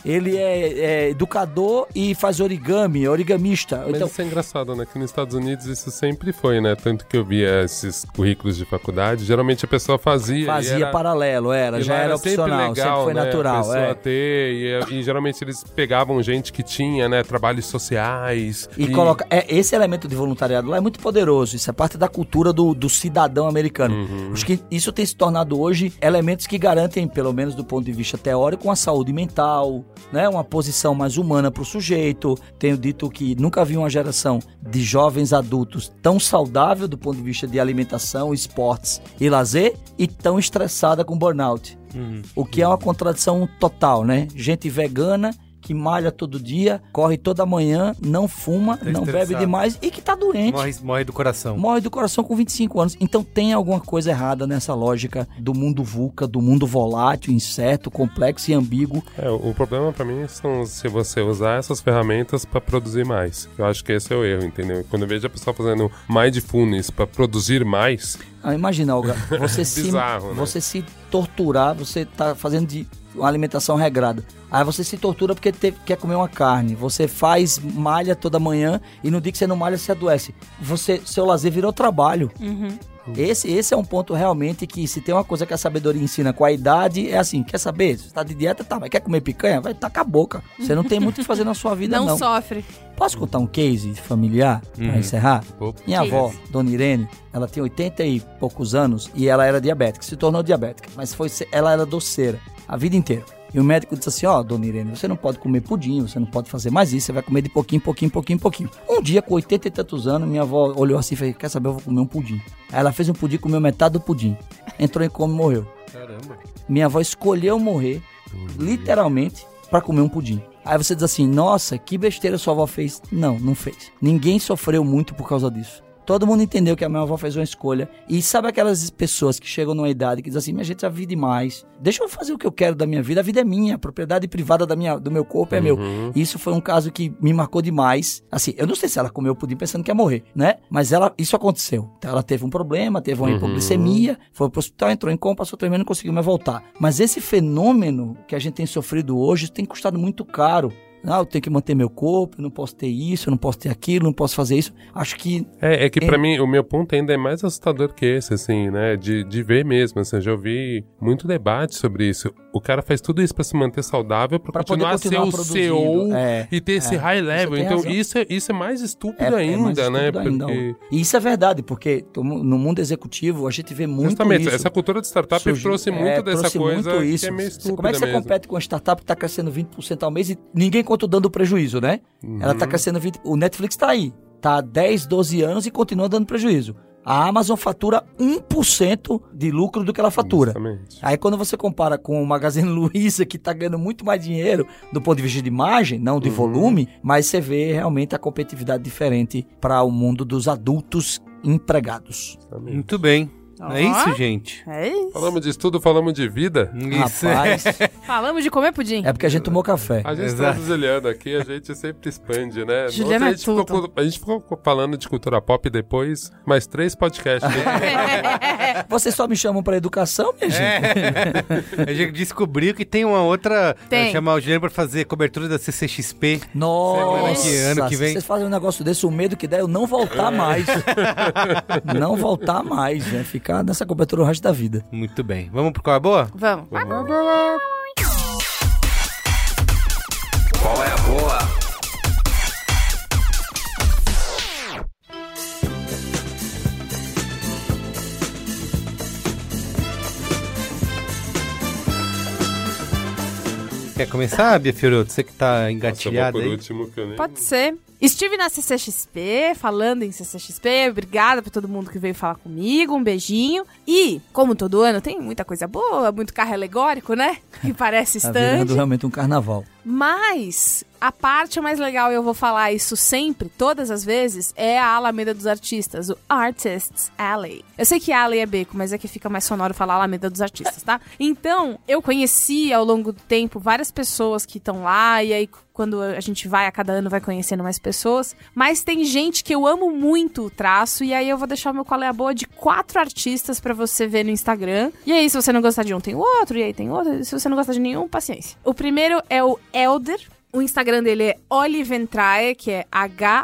Ele é, é educador e faz origami, origamista. Mas então, isso é engraçado, né? Que nos Estados Unidos isso sempre foi, né? Tanto que eu via esses currículos de faculdade, geralmente a pessoa fazia. e fazia era... paralelo, era, e já era sempre opcional, legal, sempre foi né, A natural. pessoa É. ter, e, e geralmente eles pegavam gente que tinha, né, trabalhos sociais. E, coloca. É, esse elemento de voluntariado lá é muito poderoso. Isso é parte da cultura do, do cidadão americano. Uhum. Acho que isso tem se tornado hoje elementos que garantem, pelo menos do ponto de vista teórico, uma saúde mental, né? Uma posição mais humana para o sujeito. Tenho dito que nunca vi uma geração de jovens adultos tão saudável do ponto de vista de alimentação, esportes e lazer e tão estressada com burnout. O que é uma contradição total, né? Gente vegana que malha todo dia, corre toda manhã, não fuma, Tá não bebe demais e que tá doente. Morre, morre do coração. Morre do coração com 25 anos. Então tem alguma coisa errada nessa lógica do mundo VUCA, do mundo volátil, incerto, complexo e ambíguo. É, o problema pra mim são se você usar essas ferramentas pra produzir mais. Eu acho que esse é o erro, entendeu? Quando eu vejo a pessoa fazendo mindfulness pra produzir mais, Ah, imagina, Olga, você se, Bizarro, né? você se torturar, você tá fazendo de uma alimentação regrada. Aí você se tortura porque te- quer comer uma carne. Você faz malha toda manhã e no dia que você não malha, você adoece. Você, seu lazer virou trabalho. Esse, esse é um ponto realmente que se tem uma coisa que a sabedoria ensina com a idade, é assim, quer saber? Você tá de dieta, tá, mas quer comer picanha? Vai tacar a boca. Você não tem muito o que fazer na sua vida, Não, não. sofre. Posso contar um case familiar pra encerrar? Opa. Minha avó, Dona Irene, ela tinha 80 e poucos anos e ela era diabética, se tornou diabética, mas foi se- ela era doceira a vida inteira. E o médico disse assim: Ó, dona Irene, você não pode comer pudim, você não pode fazer mais isso, você vai comer de pouquinho, pouquinho, pouquinho, pouquinho. Um dia, com 80 e tantos anos, minha avó olhou assim e fez: Quer saber, eu vou comer um pudim. Aí ela fez um pudim, comeu metade do pudim. Entrou em coma e morreu. Caramba. Minha avó escolheu morrer, literalmente, pra comer um pudim. Aí você diz assim: Nossa, que besteira sua avó fez. Não, não fez. Ninguém sofreu muito por causa disso. Todo mundo entendeu que a minha avó fez uma escolha. E sabe aquelas pessoas que chegam numa idade que dizem assim: minha gente já vi demais. Deixa eu fazer o que eu quero da minha vida. A vida é minha, a propriedade privada da minha, do meu corpo é meu. Isso foi um caso que me marcou demais. Assim, eu não sei se ela comeu pudim pensando que ia morrer, né? Mas ela, isso aconteceu. Então ela teve um problema, teve uma hipoglicemia, foi pro hospital, entrou em coma, passou três meses e não conseguiu mais voltar. Mas esse fenômeno que a gente tem sofrido hoje tem custado muito caro. Ah, eu tenho que manter meu corpo, eu não posso ter isso, eu não posso ter aquilo, não posso fazer isso. Acho que É, é que pra É. mim o meu ponto ainda é mais assustador que esse, assim, né? De, de ver mesmo, assim, eu já ouvi muito debate sobre isso. O cara faz tudo isso pra se manter saudável, pra, Pra poder continuar a continuar ser o. CEO É, e ter esse é. high level. Então razão. isso é, isso é mais estúpido é, é ainda, mais né? estúpido ainda. Porque E isso é verdade, porque no mundo executivo a gente vê muito justamente isso. essa cultura de startup Surgiu- trouxe muito é, dessa trouxe coisa muito isso. que é estúpida Como é que você mesmo. compete com uma startup que está crescendo 20% ao mês e ninguém conta dando prejuízo, né? Ela Uhum. está crescendo 20%. O Netflix está aí. Tá há 10, 12 anos e continua dando prejuízo. A Amazon fatura 1% de lucro do que ela fatura. Justamente. Aí quando você compara com o Magazine Luiza, que tá ganhando muito mais dinheiro do ponto de vista de margem, não Uhum. de volume, mas você vê realmente a competitividade diferente para o mundo dos adultos empregados. Justamente. Muito bem. É isso, gente? É isso. Falamos de estudo, falamos de vida. Isso. Rapaz, Falamos de comer pudim. é porque a gente tomou café. A gente Exato. tá Juliana aqui, a gente sempre expande, né? Juliana a, é gente ficou, tudo. com- a gente ficou falando de cultura pop depois, mais três podcasts. né? Vocês só me chamam pra educação, minha gente? A gente descobriu que tem uma outra. Tem. Vai chamar o Juliano pra fazer cobertura da CCXP. Nossa, que- ano que vem. vocês fazem um negócio desse, o medo que der é eu não voltar mais. não voltar mais, né? Ficar nessa cobertura o resto da vida. Muito bem. Vamos pro qual é boa? Vamos. Qual Quer começar, Bia Fioroto? Você que tá Nossa, vou engatilhado por aí. último, que eu nem... Pode ser. Estive na CCXP, falando em CCXP. Obrigada pra todo mundo que veio falar comigo. Um beijinho. E, como todo ano, tem muita coisa boa, muito carro alegórico, né? Que parece Tá virando stand. realmente um carnaval. Mas a parte mais legal, e eu vou falar isso sempre, todas as vezes, é a Alameda dos Artistas, o Artists Alley. Eu sei que Alley é beco, mas é que fica mais sonoro falar Alameda dos Artistas, tá? Então, eu conheci ao longo do tempo várias pessoas que estão lá, e aí quando a gente vai a cada ano vai conhecendo mais pessoas. Mas tem gente que eu amo muito o traço, e aí eu vou deixar o meu qual é a boa de quatro artistas pra você ver no Instagram. E aí, se você não gostar de um, tem outro, e aí tem outro. Se você não gostar de nenhum, paciência. O primeiro é o Elder. O Instagram dele é Oliventrae, que é H-O-L-I-V-E-N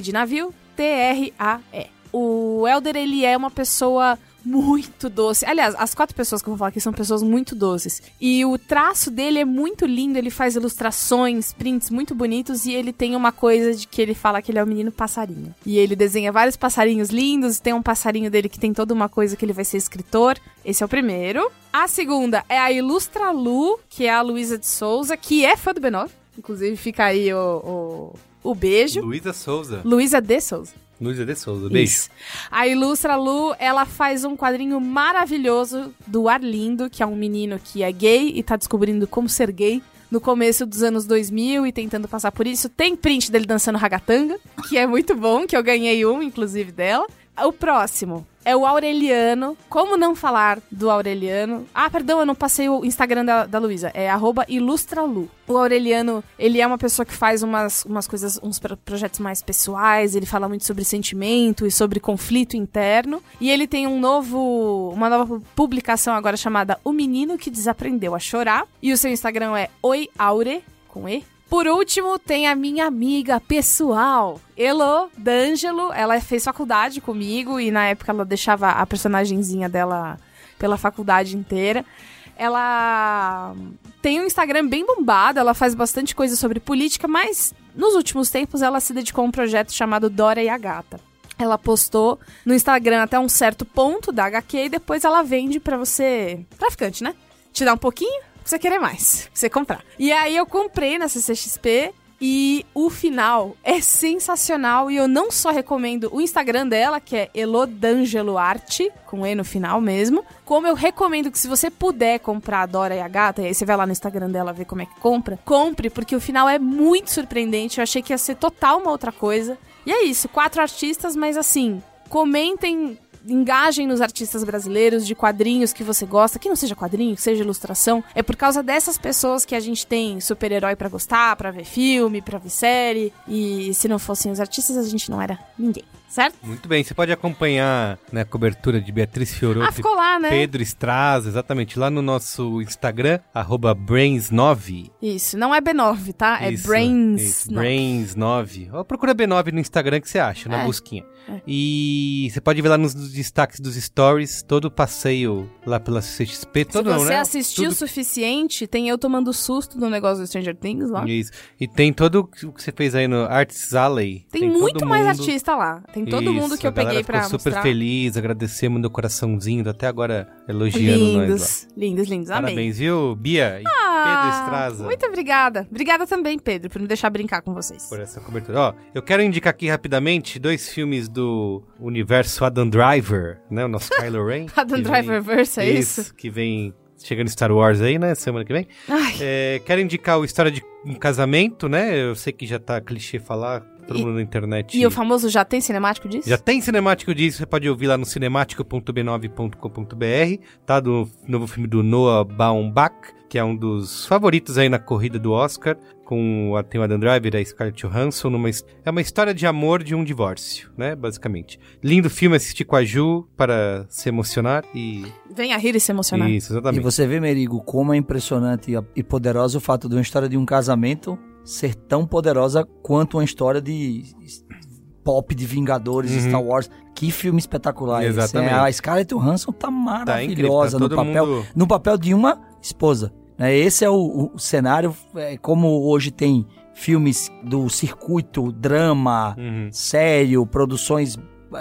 de navio, T-R-A-E. O Elder, ele é uma pessoa muito doce. Aliás, as quatro pessoas que eu vou falar aqui são pessoas muito doces. E o traço dele é muito lindo, ele faz ilustrações, prints muito bonitos e ele tem uma coisa de que ele fala que ele é o menino passarinho. E ele desenha vários passarinhos lindos, tem um passarinho dele que tem toda uma coisa que ele vai ser escritor. Esse é o primeiro. A segunda é a Ilustra Lu, que é a Luísa de Souza, que é fã do B9. Inclusive, fica aí o, o, o beijo. Luísa Souza. Luísa de Souza. Luísa de Souza. Beijo. Isso. A Ilustra Lu, ela faz um quadrinho maravilhoso do Arlindo, que é um menino que é gay e tá descobrindo como ser gay no começo dos anos 2000 e tentando passar por isso. Tem print dele dançando ragatanga, que é muito bom, que eu ganhei um, inclusive, dela. O próximo é o Aureliano. Como não falar do Aureliano? Ah, perdão, eu não passei o Instagram da, da Luísa. É ilustralu. O Aureliano, ele é uma pessoa que faz umas, umas coisas, uns pro- projetos mais pessoais. Ele fala muito sobre sentimento e sobre conflito interno. E ele tem um novo, uma nova publicação agora chamada O Menino que Desaprendeu a Chorar. E o seu Instagram é oiaure, com E, por último, tem a minha amiga pessoal, Elo D'Angelo. Ela fez faculdade comigo e na época ela deixava a personagenzinha dela pela faculdade inteira. Ela tem um Instagram bem bombado, ela faz bastante coisa sobre política, mas nos últimos tempos ela se dedicou a um projeto chamado Dora e a Gata. Ela postou no Instagram até um certo ponto da HQ e depois ela vende pra você. Traficante, né? Te dá um pouquinho você querer mais, você comprar. E aí eu comprei na CCXP e o final é sensacional e eu não só recomendo o Instagram dela, que é Elodangelo Arte, com E no final mesmo, como eu recomendo que se você puder comprar a Dora e a Gata, e aí você vai lá no Instagram dela ver como é que compra, compre, porque o final é muito surpreendente, eu achei que ia ser total uma outra coisa. E é isso, quatro artistas, mas assim, comentem engajem nos artistas brasileiros de quadrinhos que você gosta, que não seja quadrinho, que seja ilustração. É por causa dessas pessoas que a gente tem super-herói pra gostar, pra ver filme, pra ver série. E se não fossem os artistas, a gente não era ninguém, certo? Muito bem, você pode acompanhar né, a cobertura de Beatriz Fioroto Ah, ficou lá, né? Pedro Straz, exatamente, lá no nosso Instagram, arroba Brains9. Isso, não é B9, tá? É Isso, Brains. isso, não. Brains9. Ó, procura B9 no Instagram que você acha, na É, busquinha. E você pode ver lá nos destaques dos stories, todo o passeio lá pela CXP, Se todo não, você né? assistiu o Tudo- suficiente, tem eu tomando susto no negócio do Stranger Things lá. Isso. E tem todo o que você fez aí no Arts Alley. Tem, muito todo mais mundo. artista lá. Tem todo Isso, mundo que eu peguei pra ficou super mostrar. feliz, agradecemos no coraçãozinho, até agora elogiando nós lá. Lindos, lindos, lindos. Amei. Parabéns, viu, Bia e Pedro Ah, Estraza. Muito obrigada. Obrigada também, Pedro, por me deixar brincar com vocês. Por essa cobertura. Ó, eu quero indicar aqui rapidamente dois filmes do universo Adam Driver, né? O nosso Kylo Ren. Adam Driver verse, é isso? Que vem chegando Star Wars aí, né? Semana que vem. É, quero indicar o História de um Casamento, né? Eu sei que já tá clichê falar todo E- mundo na internet. E o famoso já tem cinemático disso? Já tem cinemático disso, você pode ouvir lá no cinemático.b9.com.br, tá? Do novo filme do Noah Baumbach, que é um dos favoritos aí na corrida do Oscar, com a, tem o Adam Driver e a Scarlett Johansson, numa, é uma história de amor de um divórcio, né? Basicamente. Lindo filme assistir com a Ju para se emocionar e... Vem a rir e se emocionar. Isso, E exatamente. você vê, Merigo, como é impressionante e- e poderoso o fato de uma história de um casamento ser tão poderosa quanto uma história de pop de Vingadores, Uhum. Star Wars. Que filme espetacular esse. Exatamente. É, a Scarlett Johansson tá Tá incrível, maravilhosa tá no papel, mundo... no papel de uma esposa. Né? Esse é o, o cenário, é, como hoje tem filmes do circuito, drama, Uhum. sério, produções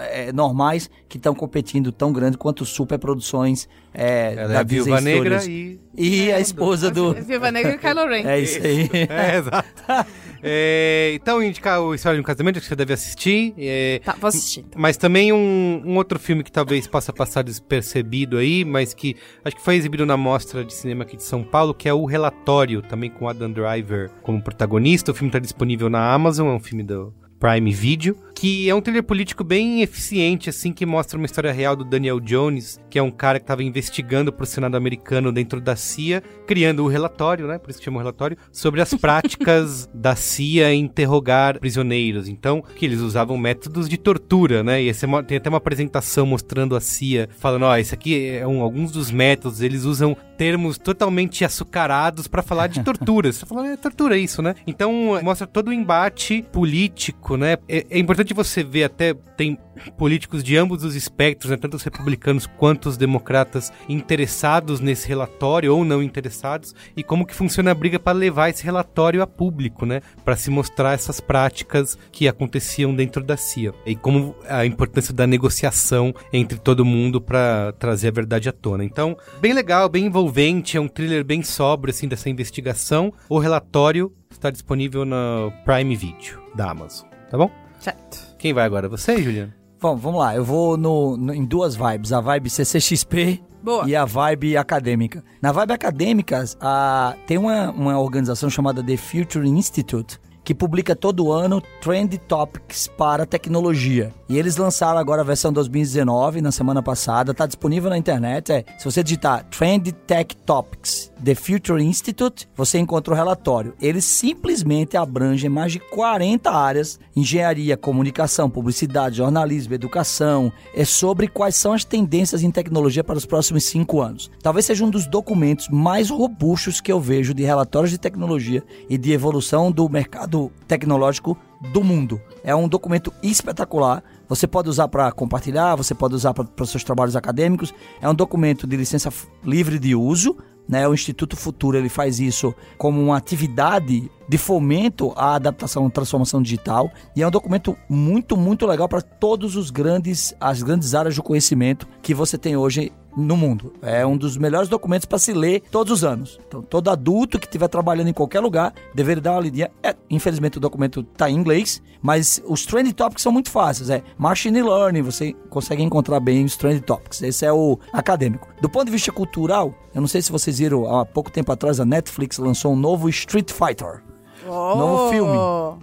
é, normais que estão competindo tão grande quanto superproduções é, Ela da é a Viúva Negra e... E a esposa do. Viva Negra e Kylo Ren. É isso aí. É, exato. É, então, indicar o História de um Casamento, que você deve assistir. é, Tá, vou assistir. então. Mas também um, um outro filme que talvez possa passar despercebido aí, mas que acho que foi exibido na Mostra de Cinema aqui de São Paulo, que é o Relatório, também com Adam Driver como protagonista. O filme está disponível na Amazon, é um filme do Prime Video, que é um thriller político bem eficiente, assim, que mostra uma história real do Daniel Jones, que é um cara que estava investigando pro Senado americano dentro da CIA, criando o relatório, né, por isso que chama o relatório, sobre as práticas da CIA em interrogar prisioneiros. Então, que eles usavam métodos de tortura, né, e esse é tem até uma apresentação mostrando a CIA, falando, ó, esse aqui é um, alguns dos métodos, eles usam termos totalmente açucarados pra falar de tortura. Você fala, é tortura isso, né? Então, mostra todo o embate político, né? É, é importante você ver até, tem políticos de ambos os espectros, né? tanto os republicanos quanto os democratas interessados nesse relatório ou não interessados, e como que funciona a briga para levar esse relatório a público, né? Para se mostrar essas práticas que aconteciam dentro da CIA. E como a importância da negociação entre todo mundo para trazer a verdade à tona. Então, bem legal, bem envolvente, é um thriller bem sóbrio assim dessa investigação. O relatório está disponível no Prime Video da Amazon, tá bom? Certo. Quem vai agora? Você, Juliano? Bom, vamos lá. Eu vou no, no- em duas vibes. A vibe CCXP Boa. e a vibe acadêmica. Na vibe acadêmica, a- tem uma, uma organização chamada The Future Institute que publica todo ano Trend Topics para tecnologia. E eles lançaram agora a versão 2019, na semana passada. Está disponível na internet. É, se você digitar Trend Tech Topics The Future Institute, você encontra o relatório. Eles simplesmente abrangem mais de 40 áreas: engenharia, comunicação, publicidade, jornalismo, educação. É sobre quais são as tendências em tecnologia para os próximos cinco anos. Talvez seja um dos documentos mais robustos que eu vejo de relatórios de tecnologia e de evolução do mercado tecnológico do mundo. É um documento espetacular. Você pode usar para compartilhar, você pode usar para seus trabalhos acadêmicos. É um documento de licença livre de uso. Né? O Instituto Futuro ele faz isso como uma atividade de fomento à adaptação e transformação digital e é um documento muito muito legal para todos os grandes as grandes áreas do conhecimento que você tem hoje no mundo. É um dos melhores documentos para se ler todos os anos. Então, todo adulto que estiver trabalhando em qualquer lugar deveria dar uma lidinha. É, infelizmente o documento está em inglês, mas os trend topics são muito fáceis. É machine learning, você consegue encontrar bem os trend topics. Esse é o acadêmico. Do ponto de vista cultural, eu não sei se vocês viram, há pouco tempo atrás a Netflix lançou um novo Street Fighter. Oh. Novo filme.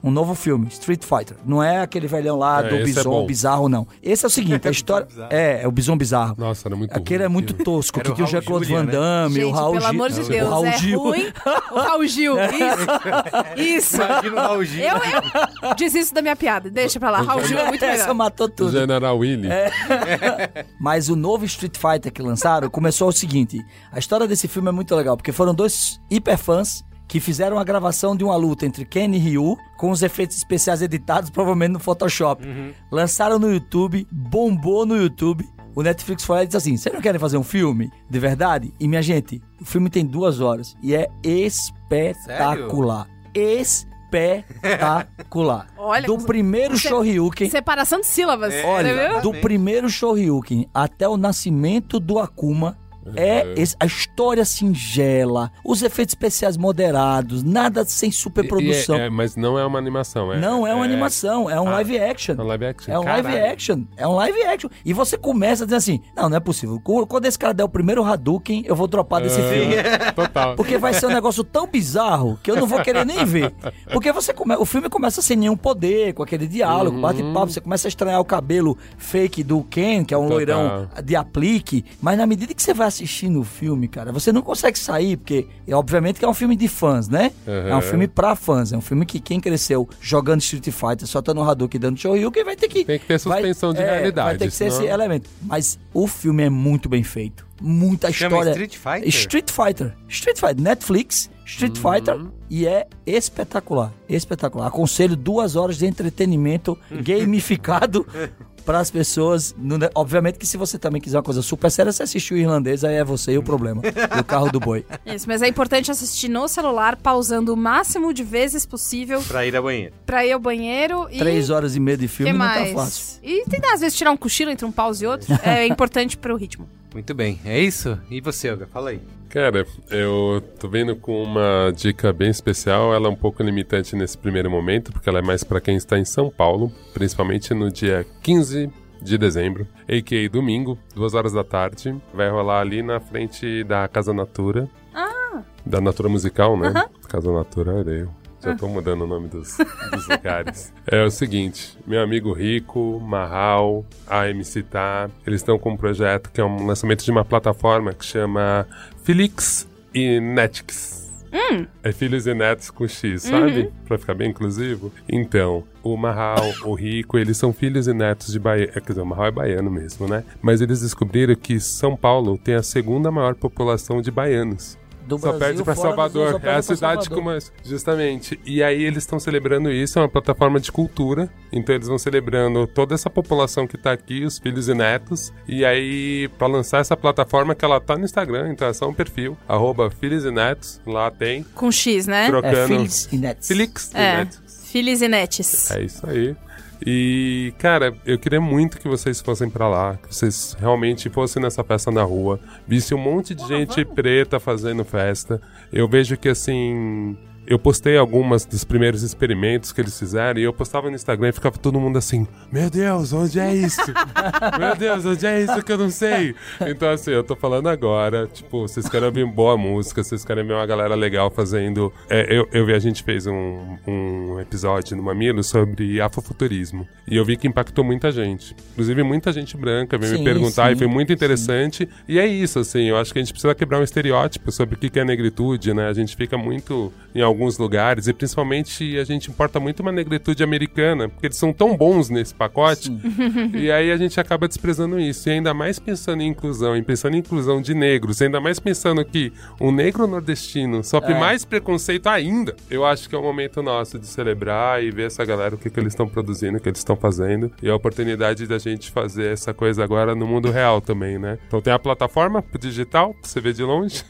Um novo filme, Street Fighter. Não é aquele velhão lá É, do é Bison bom. bizarro, não. Esse é o seguinte, a história. É, é o Bison bizarro. Nossa, era muito Aquele é ruim. muito tosco, que o tinha o Raul Jean-Claude Van né? Damme, Gente, o Raul pelo Gil. amor de o Deus, Raul é Gil. ruim. O Raul Gil, isso. Isso. Imagina o Raul Gil. Eu, eu desisto da minha piada. Deixa pra lá. Raul Gil é muito Essa melhor. matou O tudo. General Willy. Mas o novo Street Fighter que lançaram começou o seguinte: a história desse filme é muito legal, porque foram dois hiperfãs que fizeram a gravação de uma luta entre Ken e Ryu, com os efeitos especiais editados, provavelmente no Photoshop. Lançaram no YouTube, bombou no YouTube. O Netflix foi lá e disse assim: vocês não querem fazer um filme de verdade? E minha gente, o filme tem duas horas e é espetacular. Espetacular. Olha, do primeiro você- Shoryuken. Separação de sílabas. É, Olha, do primeiro Shoryuken até o nascimento do Akuma É esse- a história singela, os efeitos especiais moderados, nada sem superprodução. E é- é- mas não é uma animação, é. Não é uma animação, é um Ah, live action. É um live action. É um live action. É um live action. E você começa dizendo assim: não, não é possível. Qu- Quando esse cara der o primeiro Hadouken, eu vou dropar desse É, filme. Total. Porque vai ser um negócio tão bizarro que eu não vou querer nem ver. Porque você come... o filme começa sem nenhum poder, com aquele diálogo, Uhum. bate-papo, você começa a estranhar o cabelo fake do Ken, que é um Total. loirão de aplique. Mas na medida que você vai assistindo o filme, cara, você não consegue sair, porque é, obviamente que é um filme de fãs, né? É um Uhum. filme pra fãs. É um filme que quem cresceu jogando Street Fighter, soltando o Hadouken e dando Shoryuken, vai ter que... Tem que ter suspensão de vai, é, realidade, Vai ter que ser esse senão- elemento. Mas o filme é muito bem feito. Muita Chama história. Street Fighter? Street Fighter. Street Fighter. Netflix, Street Uhum. Fighter. E é espetacular. Espetacular. Aconselho duas horas de entretenimento gamificado para as pessoas. Obviamente que se você também quiser uma coisa super séria, você assistiu o irlandês, aí é você e o problema. do carro do boi. Isso, mas é importante assistir no celular, pausando o máximo de vezes possível Pra ir ao banheiro. pra ir ao banheiro e. Três horas e meia de filme não mais? tá fácil. E tentar, às vezes, tirar um cochilo entre um pause e outro. É importante pro ritmo. Muito bem. É isso? E você, Olga? Fala aí. Cara, eu tô vindo com uma dica bem especial. Ela é um pouco limitante nesse primeiro momento, porque ela é mais pra quem está em São Paulo, principalmente no dia 15 de dezembro, a.k.a. domingo, duas horas da tarde. Vai rolar ali na frente da Casa Natura. Da Natura Musical, né? Casa Natura, eu. Já tô mudando o nome dos, dos lugares. É o seguinte, meu amigo Rico, Marral, a MC Tá, eles estão com um projeto que é um lançamento de uma plataforma que chama Felix e Netix. É filhos e netos com X, sabe? Pra ficar bem inclusivo. Então, o Marral, o Rico, eles são filhos e netos de baiano. Quer dizer, o Marral é baiano mesmo, né? Mas eles descobriram que São Paulo tem a segunda maior população de baianos. Do Só Brasil, perde Brasil, Salvador. só É a cidade com mais. Justamente. E aí eles estão celebrando isso, é uma plataforma de cultura. Então eles vão celebrando toda essa população que tá aqui, os filhos e netos. E aí, pra lançar essa plataforma que ela tá no Instagram, então é só um perfil, arroba filhos e netos. Lá tem. Com X, né? Trocando. É Philips e Nets. Felix e É. Netos. Filhos e netes. É isso aí. E, cara, eu queria muito que vocês fossem pra lá, que vocês realmente fossem nessa festa na rua, vissem um monte de gente preta fazendo festa. Eu vejo que, assim, eu postei algumas dos primeiros experimentos que eles fizeram e eu postava no Instagram e ficava todo mundo assim: Meu Deus, onde é isso? Meu Deus, onde é isso que eu não sei? Então, assim, eu tô falando agora, tipo, vocês querem ouvir boa música, vocês querem ver uma galera legal fazendo. É, eu, eu vi, a gente fez um, um episódio no Mamilo sobre afrofuturismo e eu vi que impactou muita gente. Inclusive, muita gente branca veio Sim, me perguntar sim, e foi muito interessante. E é isso, assim, eu acho que a gente precisa quebrar um estereótipo sobre o que é negritude, né? A gente fica muito em alguns lugares e principalmente a gente importa muito uma negritude americana, porque eles são tão bons nesse pacote. e aí a gente acaba desprezando isso. E ainda mais pensando em inclusão, e pensando em inclusão de negros, ainda mais pensando que um negro nordestino sofre É. mais preconceito ainda. Eu acho que é o momento nosso de celebrar e ver essa galera o que, que eles estão produzindo, o que eles estão fazendo. E a oportunidade da gente fazer essa coisa agora no mundo real também, né? Então tem a plataforma pro digital, pra você ver de longe.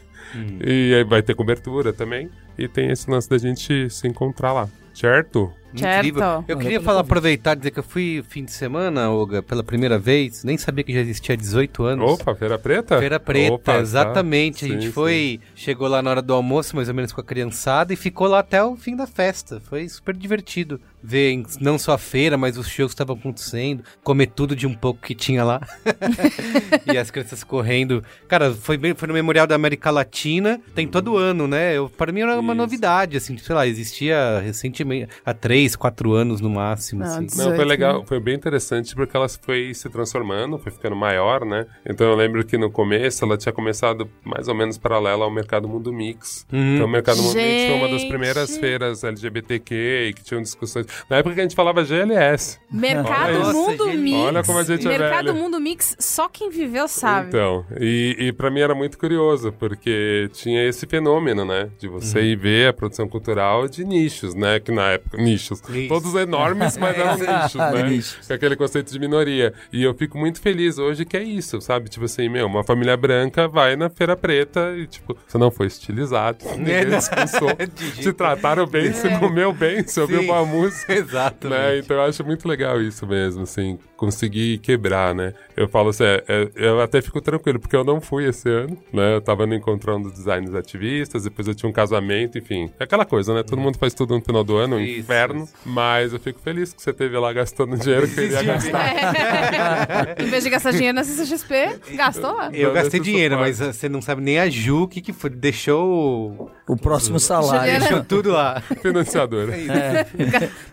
E aí vai ter cobertura também. E tem esse lance da gente se encontrar lá. Certo? Certo. Incrível. Eu Valeu queria falar, aproveitar e dizer que eu fui fim de semana, Olga, pela primeira vez. Nem sabia que já existia há 18 anos. Opa, Feira Preta? Feira Preta, Opa, tá. exatamente. a gente Sim, foi, chegou lá na hora do almoço, mais ou menos com a criançada, e ficou lá até o fim da festa. Foi super divertido ver não só a feira, mas os shows que estavam acontecendo, comer tudo de um pouco que tinha lá. e as crianças correndo. Cara, foi, bem, foi no Memorial da América Latina, tem todo ano, né? Eu, para mim era uma Isso. novidade, assim, sei lá, existia recentemente, há 3, 4 anos no máximo. Não, assim. des- Não, foi 18, legal, né? foi bem interessante porque ela foi se transformando, foi ficando maior, né? Então eu lembro que no começo ela tinha começado mais ou menos paralela ao Mercado Mundo Mix. Uhum. Então o Mercado Mundo Mix foi uma das primeiras feiras LGBTQ e que tinham discussões. Na época que a gente falava GLS. Mercado Nossa, Mundo. Mix. Olha como a gente é Mercado velho. Mundo Mix, só quem viveu sabe. Então, e, e para mim era muito curioso, porque tinha esse fenômeno, né? De você ir ver a produção cultural de nichos, né? Que na época, nichos. Todos enormes, mas eram nichos, né? Nichos. Com aquele conceito de minoria. E eu fico muito feliz hoje que é isso, sabe? Tipo assim, meu, uma família branca vai na Feira Preta e, tipo, você não foi estilizado, ninguém jeito te trataram bem, você comeu bem, você ouviu uma música. Exato. Né? Então eu acho muito legal isso mesmo, assim, conseguir quebrar, né? Eu falo assim, é, é, eu até fico tranquilo, porque eu não fui esse ano, né? Eu tava no encontrão dos designers ativistas, depois eu tinha um casamento, enfim. É aquela coisa, né? Todo mundo faz tudo no final do ano, um Isso, inferno. Mas eu fico feliz que você teve lá gastando dinheiro que eu iria gastar. em vez de gastar dinheiro na CCXP, gastou lá. Eu Dando gastei dinheiro, suporte. mas uh, você não sabe nem a Ju o que, que foi. Deixou. O próximo salário. Juliana- Deixou tudo lá. Financiadora.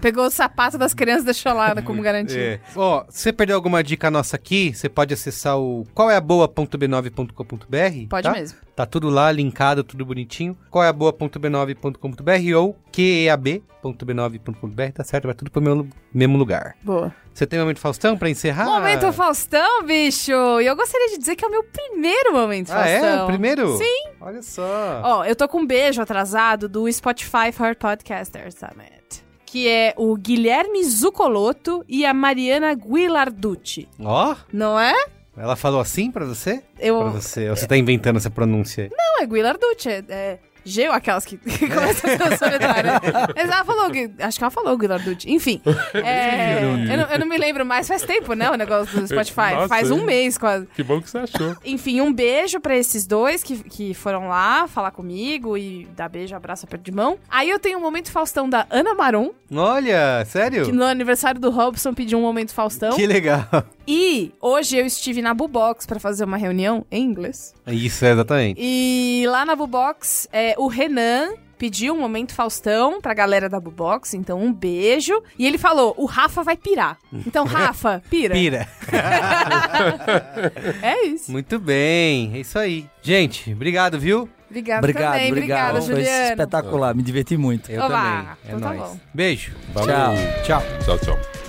Pegou o sapato das crianças e deixou lá né, como garantia. É. Ó, se você perdeu alguma dica nossa aqui, você pode acessar o qualeaboa.b9.com.br. Pode tá? mesmo. Tá tudo lá, linkado, tudo bonitinho. qualeaboa.b9.com.br ou qeab.b9.com.br, tá certo? Vai tudo pro meu mesmo lugar. Boa. Você tem um momento Faustão pra encerrar? Momento Faustão, bicho! E eu gostaria de dizer que é o meu primeiro momento Ah, Faustão. é? O primeiro? Sim. Olha só. Ó, eu tô com um beijo atrasado do Spotify for Podcasters Summit. Que é o Guilherme Zucoloto e a Mariana Guilarducci. Ó, Não é? ela falou assim pra você? Eu... Pra você. Ou você tá inventando essa pronúncia aí? Não, é Guilarducci. É, G ou aquelas que, começam a ser solitárias. Mas ela falou, acho que ela falou Guilarducci. Enfim, é, eu, não, eu não me lembro mais, faz tempo, né, o negócio do Spotify. Nossa, faz um mês quase. Que bom que você achou. Enfim, um beijo pra esses dois que, que foram lá falar comigo e dar beijo, abraço, aperto de mão. Aí eu tenho um momento Faustão da Ana Maron, Olha, sério? que no aniversário do Robson pediu um momento Faustão. Que legal. E hoje eu estive na Bubox pra fazer uma reunião em inglês. Isso, é exatamente. E lá na Bubox, é, o Renan pediu um momento Faustão pra galera da Bubox, então um beijo. E ele falou: o Rafa vai pirar. Então, Rafa, pira. Pira. É isso. Muito bem, é isso aí. Gente, obrigado, viu? Obrigada Obrigado, também. obrigado. Obrigada, Foi Juliana. espetacular, me diverti muito. Eu Oba, também. É então tá nóis. bom. Beijo. Valeu. Tchau. Tchau. Tchau, tchau.